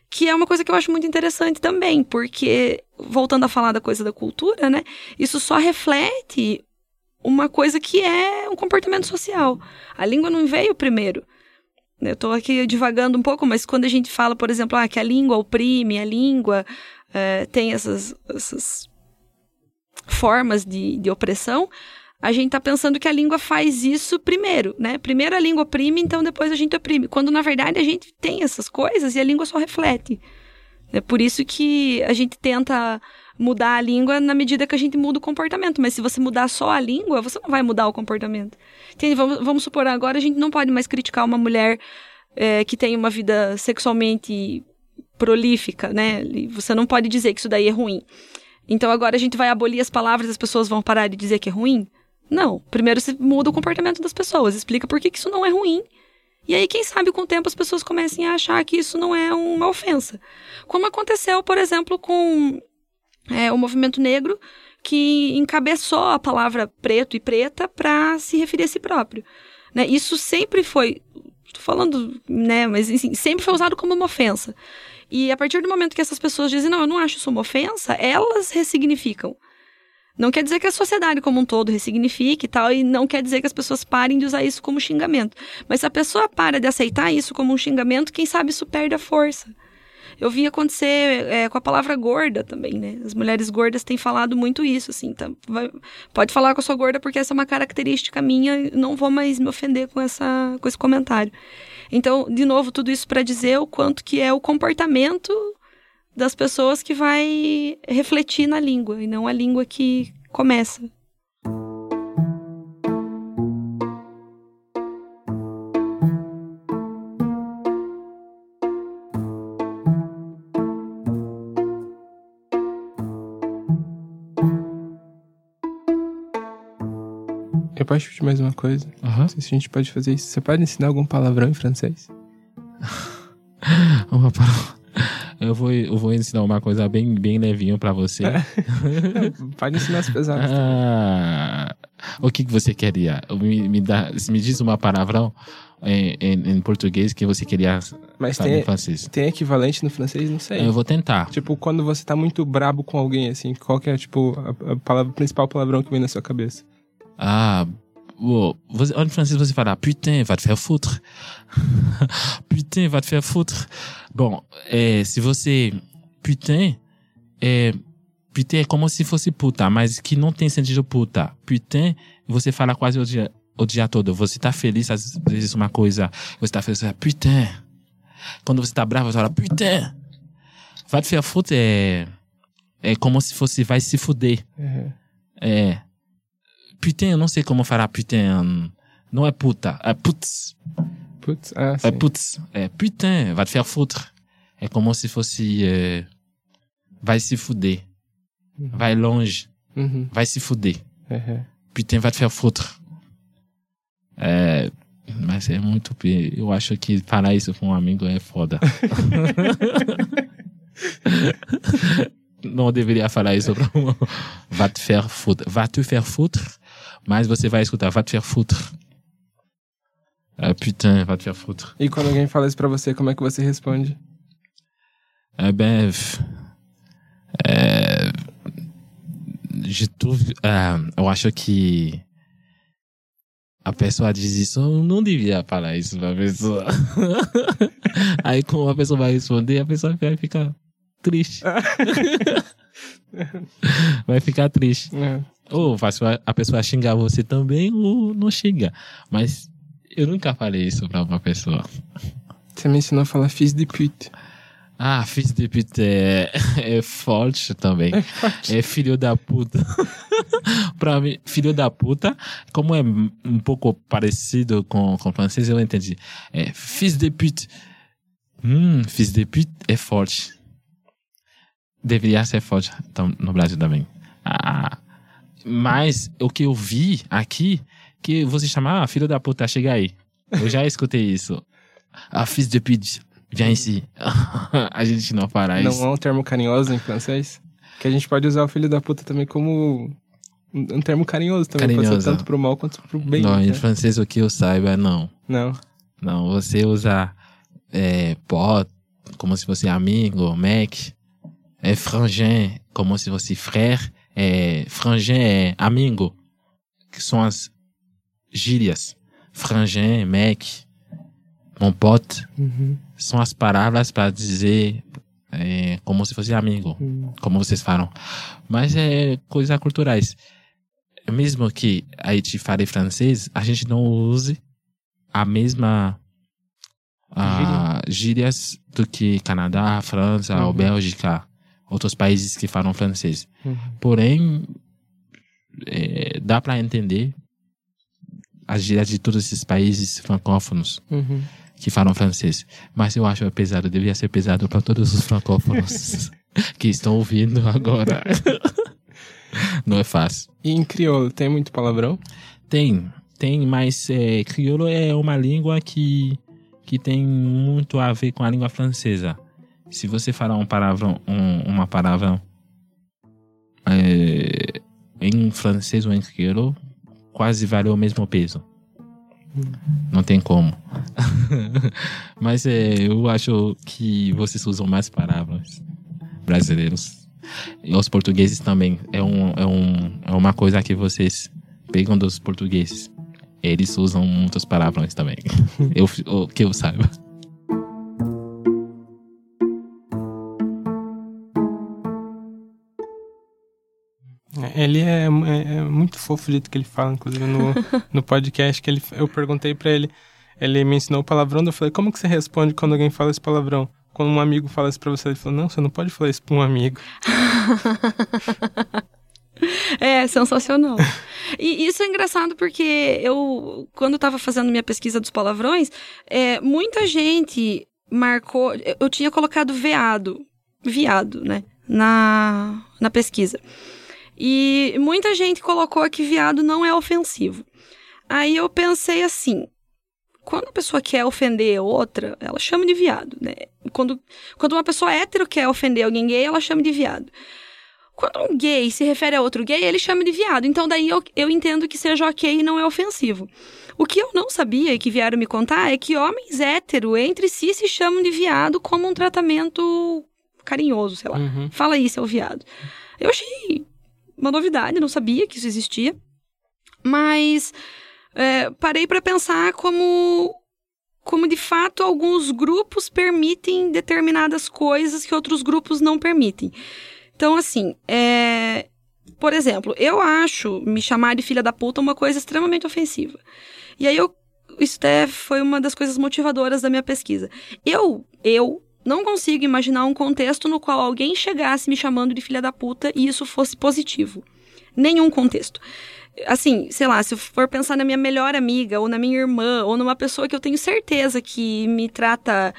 Que é uma coisa que eu acho muito interessante também, porque, voltando a falar da coisa da cultura, né? Isso só reflete uma coisa que é um comportamento social. A língua não veio primeiro. Eu estou aqui divagando um pouco, mas quando a gente fala, por exemplo, ah, que a língua oprime, a língua é, tem essas, essas formas de, de opressão, a gente está pensando que a língua faz isso primeiro, né? Primeiro a língua oprime, então depois a gente oprime. Quando na verdade a gente tem essas coisas e a língua só reflete. É por isso que a gente tenta mudar a língua na medida que a gente muda o comportamento. Mas se você mudar só a língua, você não vai mudar o comportamento. Entende? Vamos, vamos supor, agora a gente não pode mais criticar uma mulher é, que tem uma vida sexualmente prolífica, né? Você não pode dizer que isso daí é ruim. Então agora a gente vai abolir as palavras e as pessoas vão parar de dizer que é ruim? Não. Primeiro você muda o comportamento das pessoas, explica por que, que isso não é ruim. E aí, quem sabe, com o tempo as pessoas comecem a achar que isso não é uma ofensa. Como aconteceu, por exemplo, com é, o movimento negro, que encabeçou a palavra preto e preta para se referir a si próprio. Né? Isso sempre foi, tô falando, né, mas assim, sempre foi usado como uma ofensa. E a partir do momento que essas pessoas dizem, não, eu não acho isso uma ofensa, elas ressignificam. Não quer dizer que a sociedade como um todo ressignifique e tal, e não quer dizer que as pessoas parem de usar isso como xingamento. Mas se a pessoa para de aceitar isso como um xingamento, quem sabe isso perde a força. Eu vi acontecer é, com a palavra gorda também, né? As mulheres gordas têm falado muito isso, assim. Tá, vai, pode falar que eu sou gorda porque essa é uma característica minha, não vou mais me ofender com, essa, com esse comentário. Então, de novo, tudo isso para dizer o quanto que é o comportamento das pessoas que vai refletir na língua e não a língua que começa. Posso pedir mais uma coisa? Aham. Não sei se a gente pode fazer isso. Você pode ensinar algum palavrão em francês? Uma palavra. Eu vou, eu vou ensinar uma coisa bem, bem levinho pra você. pode ensinar as pesadas. Ah, o que, que você queria? Me, me, dá, me diz uma palavrão em, em, em português que você queria Mas saber em tem, francês. tem equivalente no francês? Não sei. Eu vou tentar. Tipo, quando você tá muito brabo com alguém, assim, qual que é, tipo, a, a palavra, principal palavrão que vem na sua cabeça? Ah, wow. En francês você fala putain, va te faire foutre. putain, va te faire foutre. Bom, é, se você. Putain é. Putain é como se fosse puta, mas que não tem sentido puta. Putain, você fala quase o dia, o dia todo. Você tá feliz, às vezes uma coisa. Você tá feliz, você fala, putain. Quando você tá bravo, você fala putain. Va te faire foutre é. É como se fosse vai se fuder. Uhum. É. Putain, não sei como falar putain. Não é puta, é putz. Putz, ah, sim. É putz. É putain, vai te faire foutre. É como se fosse. é, vai se fuder. Vai longe. Uhum. Vai se fuder. Uhum. Putain, vai te faire foutre. É. Mas é muito. Eu acho que falar isso com um amigo é foda. não deveria falar isso pra um. Va te faire foutre. Va te faire foutre. Mas você vai escutar. Va te faire foutre. É, putain, va te faire foutre. E quando alguém fala isso pra você, como é que você responde? Eh ben, é, de tudo, ah, eu acho que a pessoa diz isso, eu não devia falar isso pra pessoa. Aí como a pessoa vai responder, a pessoa vai ficar triste. vai ficar triste. É. Ou a pessoa xingar você também, ou não xinga. Mas eu nunca falei isso pra uma pessoa. Você me ensinou a falar fils de pute. Ah, filho de puta é, é forte também. É filho da puta. pra mim, filho da puta, como é um pouco parecido com, com francês, eu entendi. É fils de pute. Hum, fils de pute é forte. Deveria ser forte então, no Brasil também. Ah, mas o que eu vi aqui, que você chama, ah, filho da puta, chega aí. Eu já escutei isso. Ah, fils de pute, vem ici. a gente não fará isso. Não é um termo carinhoso em francês? Que a gente pode usar o filho da puta também como um termo carinhoso também. Pode Carinhoso. ser tanto pro mal quanto pro bem. não, em né? francês o que eu saiba, não. Não. Não, você usa é, pot, como se fosse amigo, mec. É frangin, como se fosse frère. É, frangin é amigo, que são as gírias. Frangin, mec, mon pote, Uhum. são as palavras para dizer é, como se fosse amigo, Hum. como vocês falam. Mas é coisas culturais. Mesmo que a gente fale francês, a gente não use a mesma ah, gírias do que Canadá, França ou Uhum. Bélgica, outros países que falam francês. Uhum. Porém, é, dá para entender as gírias de todos esses países francófonos Uhum. que falam francês. Mas eu acho pesado, devia ser pesado para todos os francófonos que estão ouvindo agora. Não é fácil. E em crioulo, tem muito palavrão? Tem, tem, mas é, crioulo é uma língua que, que tem muito a ver com a língua francesa. Se você palavrão, um, uma palavra é, em francês ou em crioulo quase vale o mesmo peso. Não tem como. Mas é, eu acho que vocês usam mais palavras brasileiros. E os portugueses também. É, um, é, um, é uma coisa que vocês pegam dos portugueses. Eles usam muitas palavras também. eu, que eu saiba. Ele é, é, é, muito fofo o jeito que ele fala, inclusive no, no podcast que ele, eu perguntei para ele, ele me ensinou o palavrão, eu falei, como que você responde quando alguém fala esse palavrão? Quando um amigo fala isso pra você, ele falou, não, você não pode falar isso pra um amigo. é, sensacional. E isso é engraçado porque eu, quando eu tava fazendo minha pesquisa dos palavrões, é, muita gente marcou, eu tinha colocado veado, viado, né, na, na pesquisa. E muita gente colocou que viado não é ofensivo. Aí eu pensei assim: quando a pessoa quer ofender outra, ela chama de viado, né? Quando, quando uma pessoa hétero quer ofender alguém gay, ela chama de viado. Quando um gay se refere a outro gay, ele chama de viado. Então daí eu, eu entendo que seja ok e não é ofensivo. O que eu não sabia e que vieram me contar é que homens hétero entre si se chamam de viado como um tratamento carinhoso, sei lá. Uhum. Fala aí, seu viado. Eu achei uma novidade, não sabia que isso existia. Mas é, parei para pensar como, como de fato alguns grupos permitem determinadas coisas que outros grupos não permitem. Então, assim, é, por exemplo, eu acho me chamar de filha da puta uma coisa extremamente ofensiva. E aí eu isso até foi uma das coisas motivadoras da minha pesquisa. Eu, eu não consigo imaginar um contexto no qual alguém chegasse me chamando de filha da puta e isso fosse positivo. Nenhum contexto. Assim, sei lá, se eu for pensar na minha melhor amiga, ou na minha irmã, ou numa pessoa que eu tenho certeza que me trata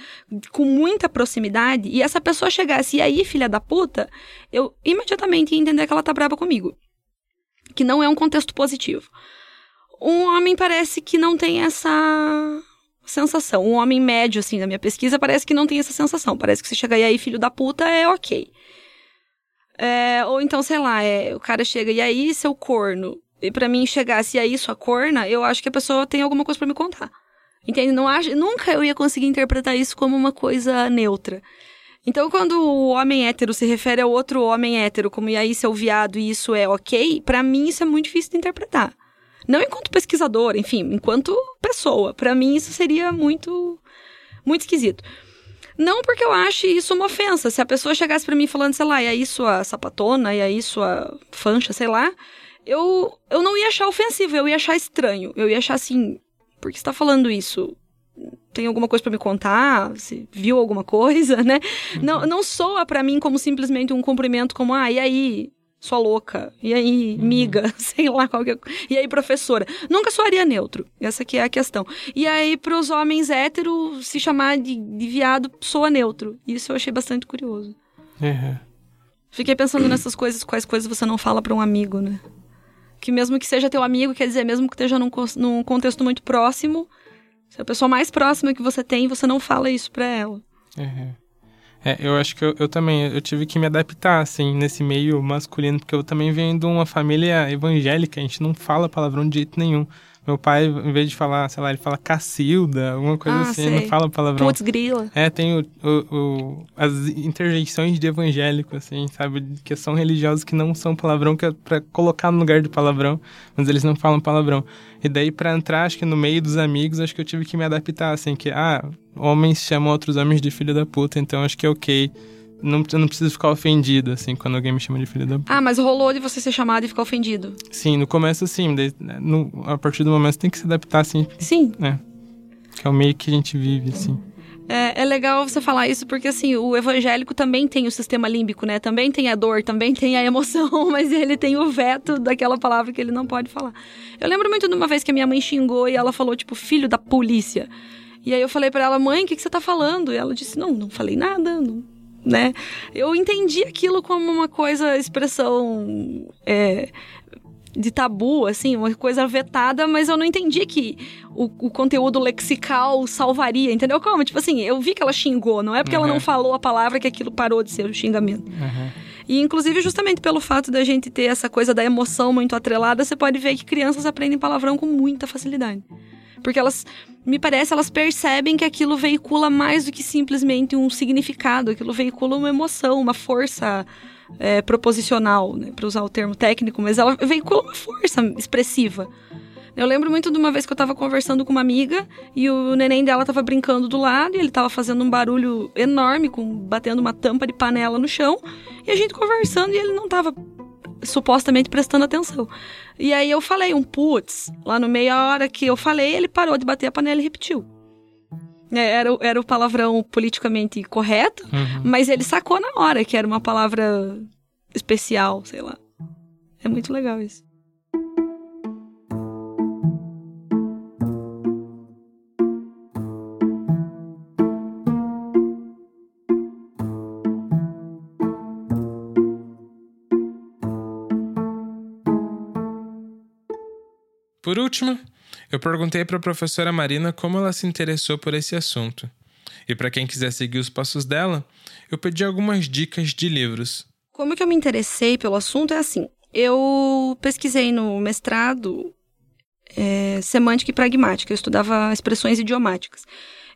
com muita proximidade, e essa pessoa chegasse, e aí, filha da puta, eu imediatamente ia entender que ela tá brava comigo. Que não é um contexto positivo. Um homem parece que não tem essa sensação. Um homem médio, assim, na minha pesquisa, parece que não tem essa sensação. Parece que você chega e aí, filho da puta, é ok. É, ou então, sei lá, é, o cara chega e aí, seu corno. E para mim chegar se é isso a corna, eu acho que a pessoa tem alguma coisa para me contar. Entende? Não acho, nunca eu ia conseguir interpretar isso como uma coisa neutra. Então, quando o homem hétero se refere ao outro homem hétero, como e aí seu viado e isso é ok, para mim isso é muito difícil de interpretar. Não enquanto pesquisador, enfim, enquanto pessoa. Para mim isso seria muito muito esquisito. Não porque eu ache isso uma ofensa. Se a pessoa chegasse para mim falando, sei lá, e aí sua sapatona, e aí sua fancha, sei lá, eu, eu não ia achar ofensivo, eu ia achar estranho. Eu ia achar assim, por que você tá falando isso? Tem alguma coisa para me contar? Você viu alguma coisa, né? Uhum. Não, não soa para mim como simplesmente um cumprimento como, ah, e aí, sua louca, e aí, uhum. miga, sei lá qualquer E aí, professora. Nunca soaria neutro. Essa aqui é a questão. E aí, pros homens héteros, se chamar de, de viado soa neutro. Isso eu achei bastante curioso. Uhum. Fiquei pensando nessas coisas, quais coisas você não fala para um amigo, né? Que mesmo que seja teu amigo, quer dizer, mesmo que esteja num, num contexto muito próximo, se a pessoa mais próxima que você tem, você não fala isso pra ela. Uhum. É, eu acho que eu, eu, também, eu tive que me adaptar, assim, nesse meio masculino, porque eu também venho de uma família evangélica, a gente não fala palavrão de jeito nenhum. Meu pai, em vez de falar, sei lá, ele fala cacilda, alguma coisa ah, assim, sei. não fala palavrão. Putz, grila. É, tem o, o, o, as interjeições de evangélico, assim, sabe? Que são religiosos que não são palavrão, que é pra colocar no lugar de palavrão, mas eles não falam palavrão. E daí, para entrar, acho que no meio dos amigos, acho que eu tive que me adaptar, assim, que, ah, homens chamam outros homens de filho da puta, então acho que é ok não, eu não preciso ficar ofendido, assim, quando alguém me chama de filho da puta. Ah, mas rolou de você ser chamado e ficar ofendido? Sim, no começo sim. Daí, no, a partir do momento você tem que se adaptar, assim. Sim. É. Que é o meio que a gente vive, assim. É, é, legal você falar isso porque, assim, o evangélico também tem o sistema límbico, né? Também tem a dor, também tem a emoção, mas ele tem o veto daquela palavra que ele não pode falar. Eu lembro muito de uma vez que a minha mãe xingou e ela falou, tipo, filho da polícia. E aí eu falei para ela, mãe, o que, que você tá falando? E ela disse, não, não falei nada, não né? Eu entendi aquilo como uma coisa, expressão é, de tabu, assim, uma coisa vetada, mas eu não entendi que o, o, conteúdo lexical salvaria, entendeu como? Tipo assim, eu vi que ela xingou, não é porque uhum. ela não falou a palavra que aquilo parou de ser o xingamento. Uhum. E inclusive justamente pelo fato da gente ter essa coisa da emoção muito atrelada, você pode ver que crianças aprendem palavrão com muita facilidade. Porque elas, me parece, elas percebem que aquilo veicula mais do que simplesmente um significado, aquilo veicula uma emoção, uma força é, proposicional, né, para usar o termo técnico, mas ela veicula uma força expressiva. Eu lembro muito de uma vez que eu tava conversando com uma amiga e o neném dela tava brincando do lado e ele tava fazendo um barulho enorme, com batendo uma tampa de panela no chão, e a gente conversando e ele não tava supostamente prestando atenção. E aí eu falei um putz, lá no meio, a hora que eu falei, ele parou de bater a panela e repetiu. É, era, era o palavrão politicamente correto, uhum. mas ele sacou na hora que era uma palavra especial, sei lá. É muito legal isso. Por último, eu perguntei para a professora Marina como ela se interessou por esse assunto. E para quem quiser seguir os passos dela, eu pedi algumas dicas de livros. Como que eu me interessei pelo assunto é assim. Eu pesquisei no mestrado é, semântica e pragmática, eu estudava expressões idiomáticas.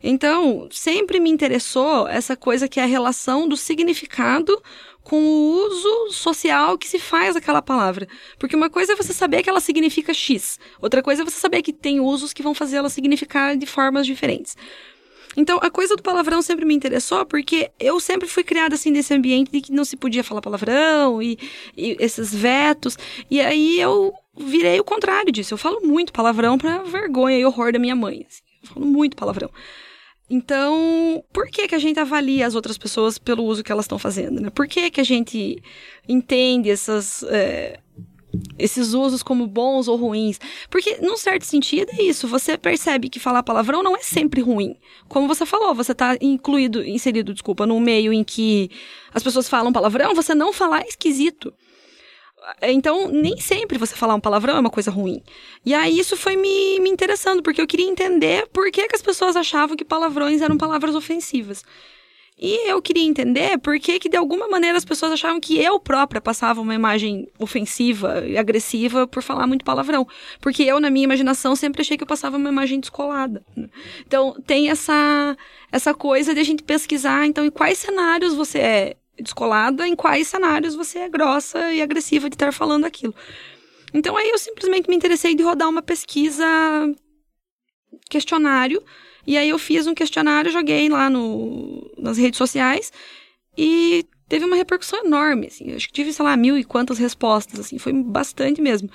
Então, sempre me interessou essa coisa que é a relação do significado com o uso social que se faz daquela palavra. Porque uma coisa é você saber que ela significa X, outra coisa é você saber que tem usos que vão fazer ela significar de formas diferentes. Então, a coisa do palavrão sempre me interessou porque eu sempre fui criada assim nesse ambiente de que não se podia falar palavrão e, e esses vetos. E aí eu virei o contrário disso. Eu falo muito palavrão pra vergonha e horror da minha mãe. Assim. Eu falo muito palavrão. Então, por que, que a gente avalia as outras pessoas pelo uso que elas estão fazendo? Né? Por que, que a gente entende essas, é, esses usos como bons ou ruins? Porque, num certo sentido, é isso. Você percebe que falar palavrão não é sempre ruim. Como você falou, você está incluído, inserido, desculpa, num meio em que as pessoas falam palavrão, você não falar é esquisito. Então, nem sempre você falar um palavrão é uma coisa ruim. E aí isso foi me, me interessando, porque eu queria entender por que, que as pessoas achavam que palavrões eram palavras ofensivas. E eu queria entender por que, que, de alguma maneira, as pessoas achavam que eu própria passava uma imagem ofensiva e agressiva por falar muito palavrão. Porque eu, na minha imaginação, sempre achei que eu passava uma imagem descolada. Então, tem essa, essa coisa de a gente pesquisar, então, em quais cenários você é descolada, em quais cenários você é grossa e agressiva de estar falando aquilo. Então aí eu simplesmente me interessei de rodar uma pesquisa questionário e aí eu fiz um questionário, joguei lá no, nas redes sociais e teve uma repercussão enorme, assim, acho que tive, sei lá, mil e quantas respostas, assim, foi bastante mesmo.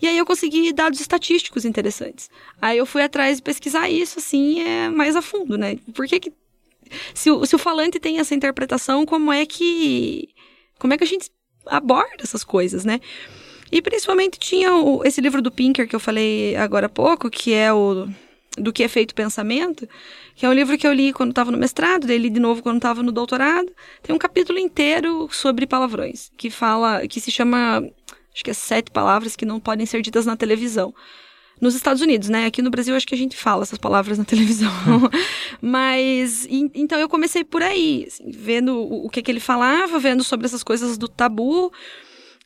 E aí eu consegui dados estatísticos interessantes. Aí eu fui atrás de pesquisar isso, assim, é, mais a fundo, né? Por que que se o, se o falante tem essa interpretação, como é que. Como é que a gente aborda essas coisas, né? E principalmente tinha o, esse livro do Pinker que eu falei agora há pouco, que é o do que é feito pensamento, que é um livro que eu li quando estava no mestrado, daí li de novo quando estava no doutorado. Tem um capítulo inteiro sobre palavrões, que fala, que se chama, acho que é sete palavras que não podem ser ditas na televisão nos Estados Unidos, né? Aqui no Brasil acho que a gente fala essas palavras na televisão. Mas então eu comecei por aí, assim, vendo o, que, que ele falava, vendo sobre essas coisas do tabu.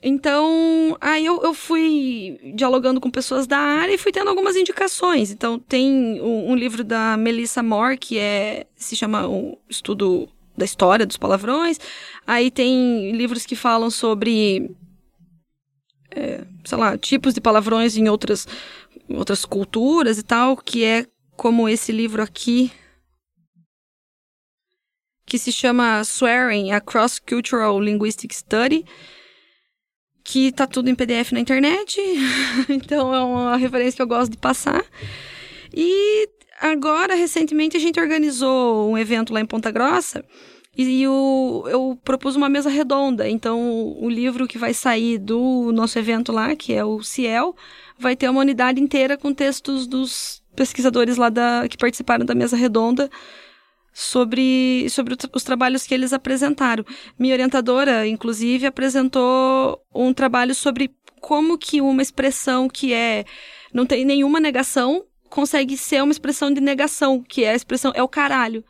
Então, aí eu, eu fui dialogando com pessoas da área e fui tendo algumas indicações. Então, tem um, um livro da Melissa Moore, que é se chama um estudo da história dos palavrões. Aí tem livros que falam sobre, é, sei lá, tipos de palavrões em outras outras culturas e tal, que é como esse livro aqui, que se chama Swearing, a Cross-Cultural Linguistic Study, que tá tudo em PDF na internet, então é uma referência que eu gosto de passar. E agora, recentemente, a gente organizou um evento lá em Ponta Grossa, e eu, eu propus uma mesa redonda. Então, o livro que vai sair do nosso evento lá, que é o Ciel, vai ter uma unidade inteira com textos dos pesquisadores lá da, que participaram da mesa redonda sobre, sobre os trabalhos que eles apresentaram. Minha orientadora, inclusive, apresentou um trabalho sobre como que uma expressão que é não tem nenhuma negação consegue ser uma expressão de negação, que é a expressão é o caralho.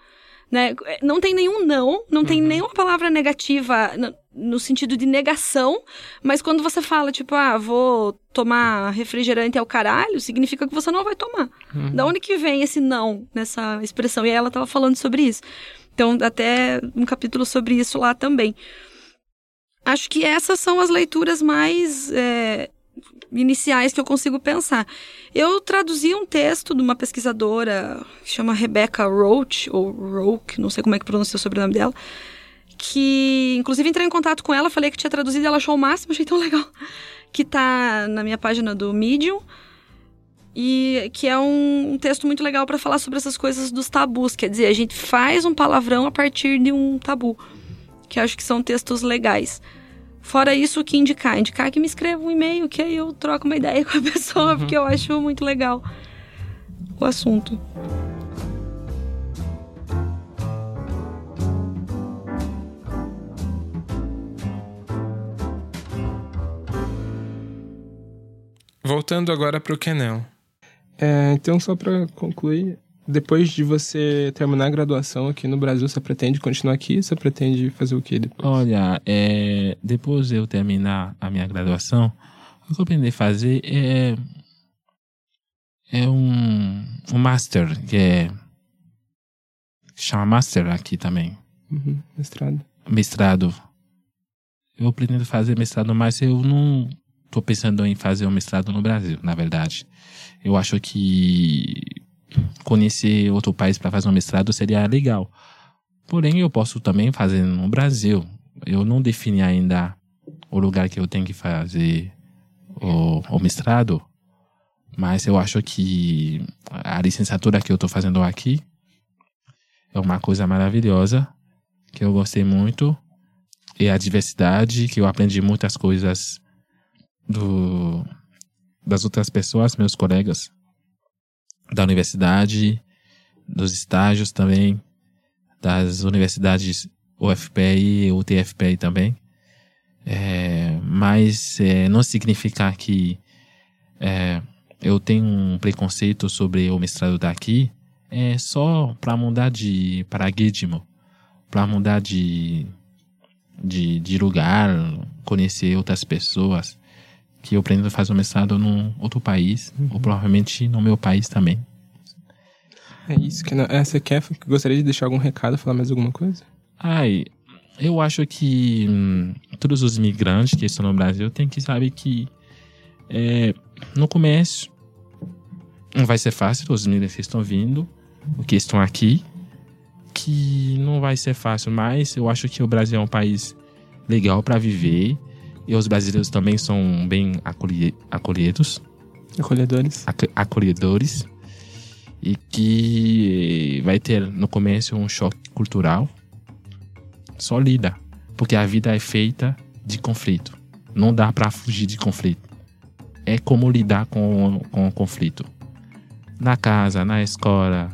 Né? Não tem nenhum não, não uhum. tem nenhuma palavra negativa no sentido de negação, mas quando você fala, tipo, ah, vou tomar refrigerante ao caralho, significa que você não vai tomar. Uhum. Da onde que vem esse não nessa expressão? E ela tava falando sobre isso. Então, até um capítulo sobre isso lá também. Acho que essas são as leituras mais é, iniciais que eu consigo pensar. Eu traduzi um texto de uma pesquisadora que chama Rebecca Roach, ou Roach, não sei como é que pronuncia o sobrenome dela, que inclusive entrei em contato com ela, falei que tinha traduzido, ela achou o máximo, achei tão legal, que tá na minha página do Medium. E que é um, um texto muito legal para falar sobre essas coisas dos tabus. Quer dizer, a gente faz um palavrão a partir de um tabu. Que acho que são textos legais. Fora isso, o que indicar? Indicar que me escreva um e-mail, que aí eu troco uma ideia com a pessoa, uhum. porque eu acho muito legal o assunto. Voltando agora para o Kenel. É, então, só para concluir, depois de você terminar a graduação aqui no Brasil, você pretende continuar aqui? Você pretende fazer o que depois? Olha, é, depois de eu terminar a minha graduação, o que eu pretendo fazer é, é um, um master, que é chama master aqui também. Uhum, mestrado. Mestrado. Eu pretendo fazer mestrado, mas eu não estou pensando em fazer um mestrado no Brasil, na verdade. Eu acho que conhecer outro país para fazer um mestrado seria legal. Porém, eu posso também fazer no Brasil. Eu não defini ainda o lugar que eu tenho que fazer o, o mestrado, mas eu acho que a licenciatura que eu estou fazendo aqui é uma coisa maravilhosa, que eu gostei muito, e a diversidade, que eu aprendi muitas coisas do, das outras pessoas, meus colegas da universidade, dos estágios também, das universidades UFPI e UTFPI também. É, mas é, não significa que é, eu tenho um preconceito sobre o mestrado daqui. É só para mudar de paradigma, para mudar de, de, de lugar, conhecer outras pessoas que eu pretendo fazer um mestrado num outro país, uhum. ou provavelmente no meu país também. É isso que é, você quer? Gostaria de deixar algum recado, falar mais alguma coisa? Ai, eu acho que hum, todos os migrantes que estão no Brasil têm que saber que é, no começo não vai ser fácil, os migrantes que estão vindo, que estão aqui, que não vai ser fácil, mas eu acho que o Brasil é um país legal para viver e os brasileiros também são bem acolhi acolhidos. Acolhedores. Ac acolhedores. E que vai ter no começo um choque cultural. Só lida. Porque a vida é feita de conflito. Não dá para fugir de conflito. É como lidar com, com o conflito. Na casa, na escola,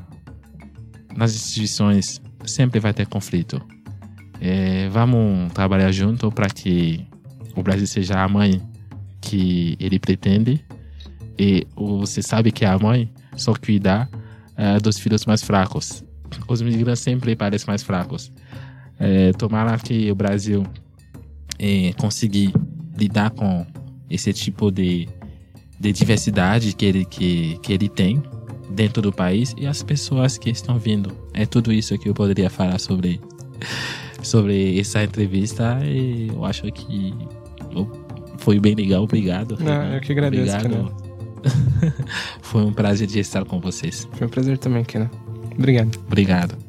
nas instituições, sempre vai ter conflito. É, vamos trabalhar junto para que o Brasil seja a mãe que ele pretende e você sabe que a mãe só cuida uh, dos filhos mais fracos. Os migrantes sempre parecem mais fracos. É, tomara que o Brasil é, conseguir lidar com esse tipo de, de diversidade que ele, que, que ele tem dentro do país e as pessoas que estão vindo. É tudo isso que eu poderia falar sobre, sobre essa entrevista e eu acho que foi bem legal, obrigado. Não, eu que agradeço, obrigado. foi um prazer de estar com vocês. Foi um prazer também, Kenan. Obrigado. Obrigado.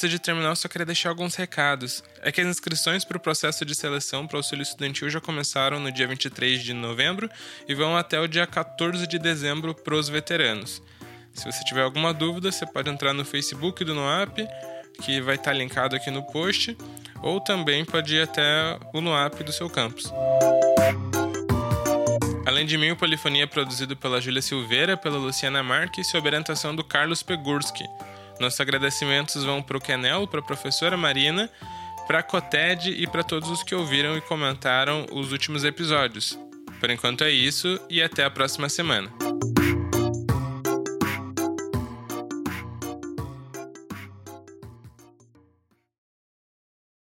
Antes de terminar, eu só queria deixar alguns recados. É que as inscrições para o processo de seleção para o auxílio estudantil já começaram no dia 23 de novembro e vão até o dia 14 de dezembro para os veteranos. Se você tiver alguma dúvida, você pode entrar no Facebook do NOAP, que vai estar linkado aqui no post, ou também pode ir até o NOAP do seu campus. Além de mim, o Polifonia é produzido pela Júlia Silveira, pela Luciana Marques e sob orientação do Carlos Pegurski. Nossos agradecimentos vão para o Kenel, para a professora Marina, para a Coted e para todos os que ouviram e comentaram os últimos episódios. Por enquanto é isso e até a próxima semana.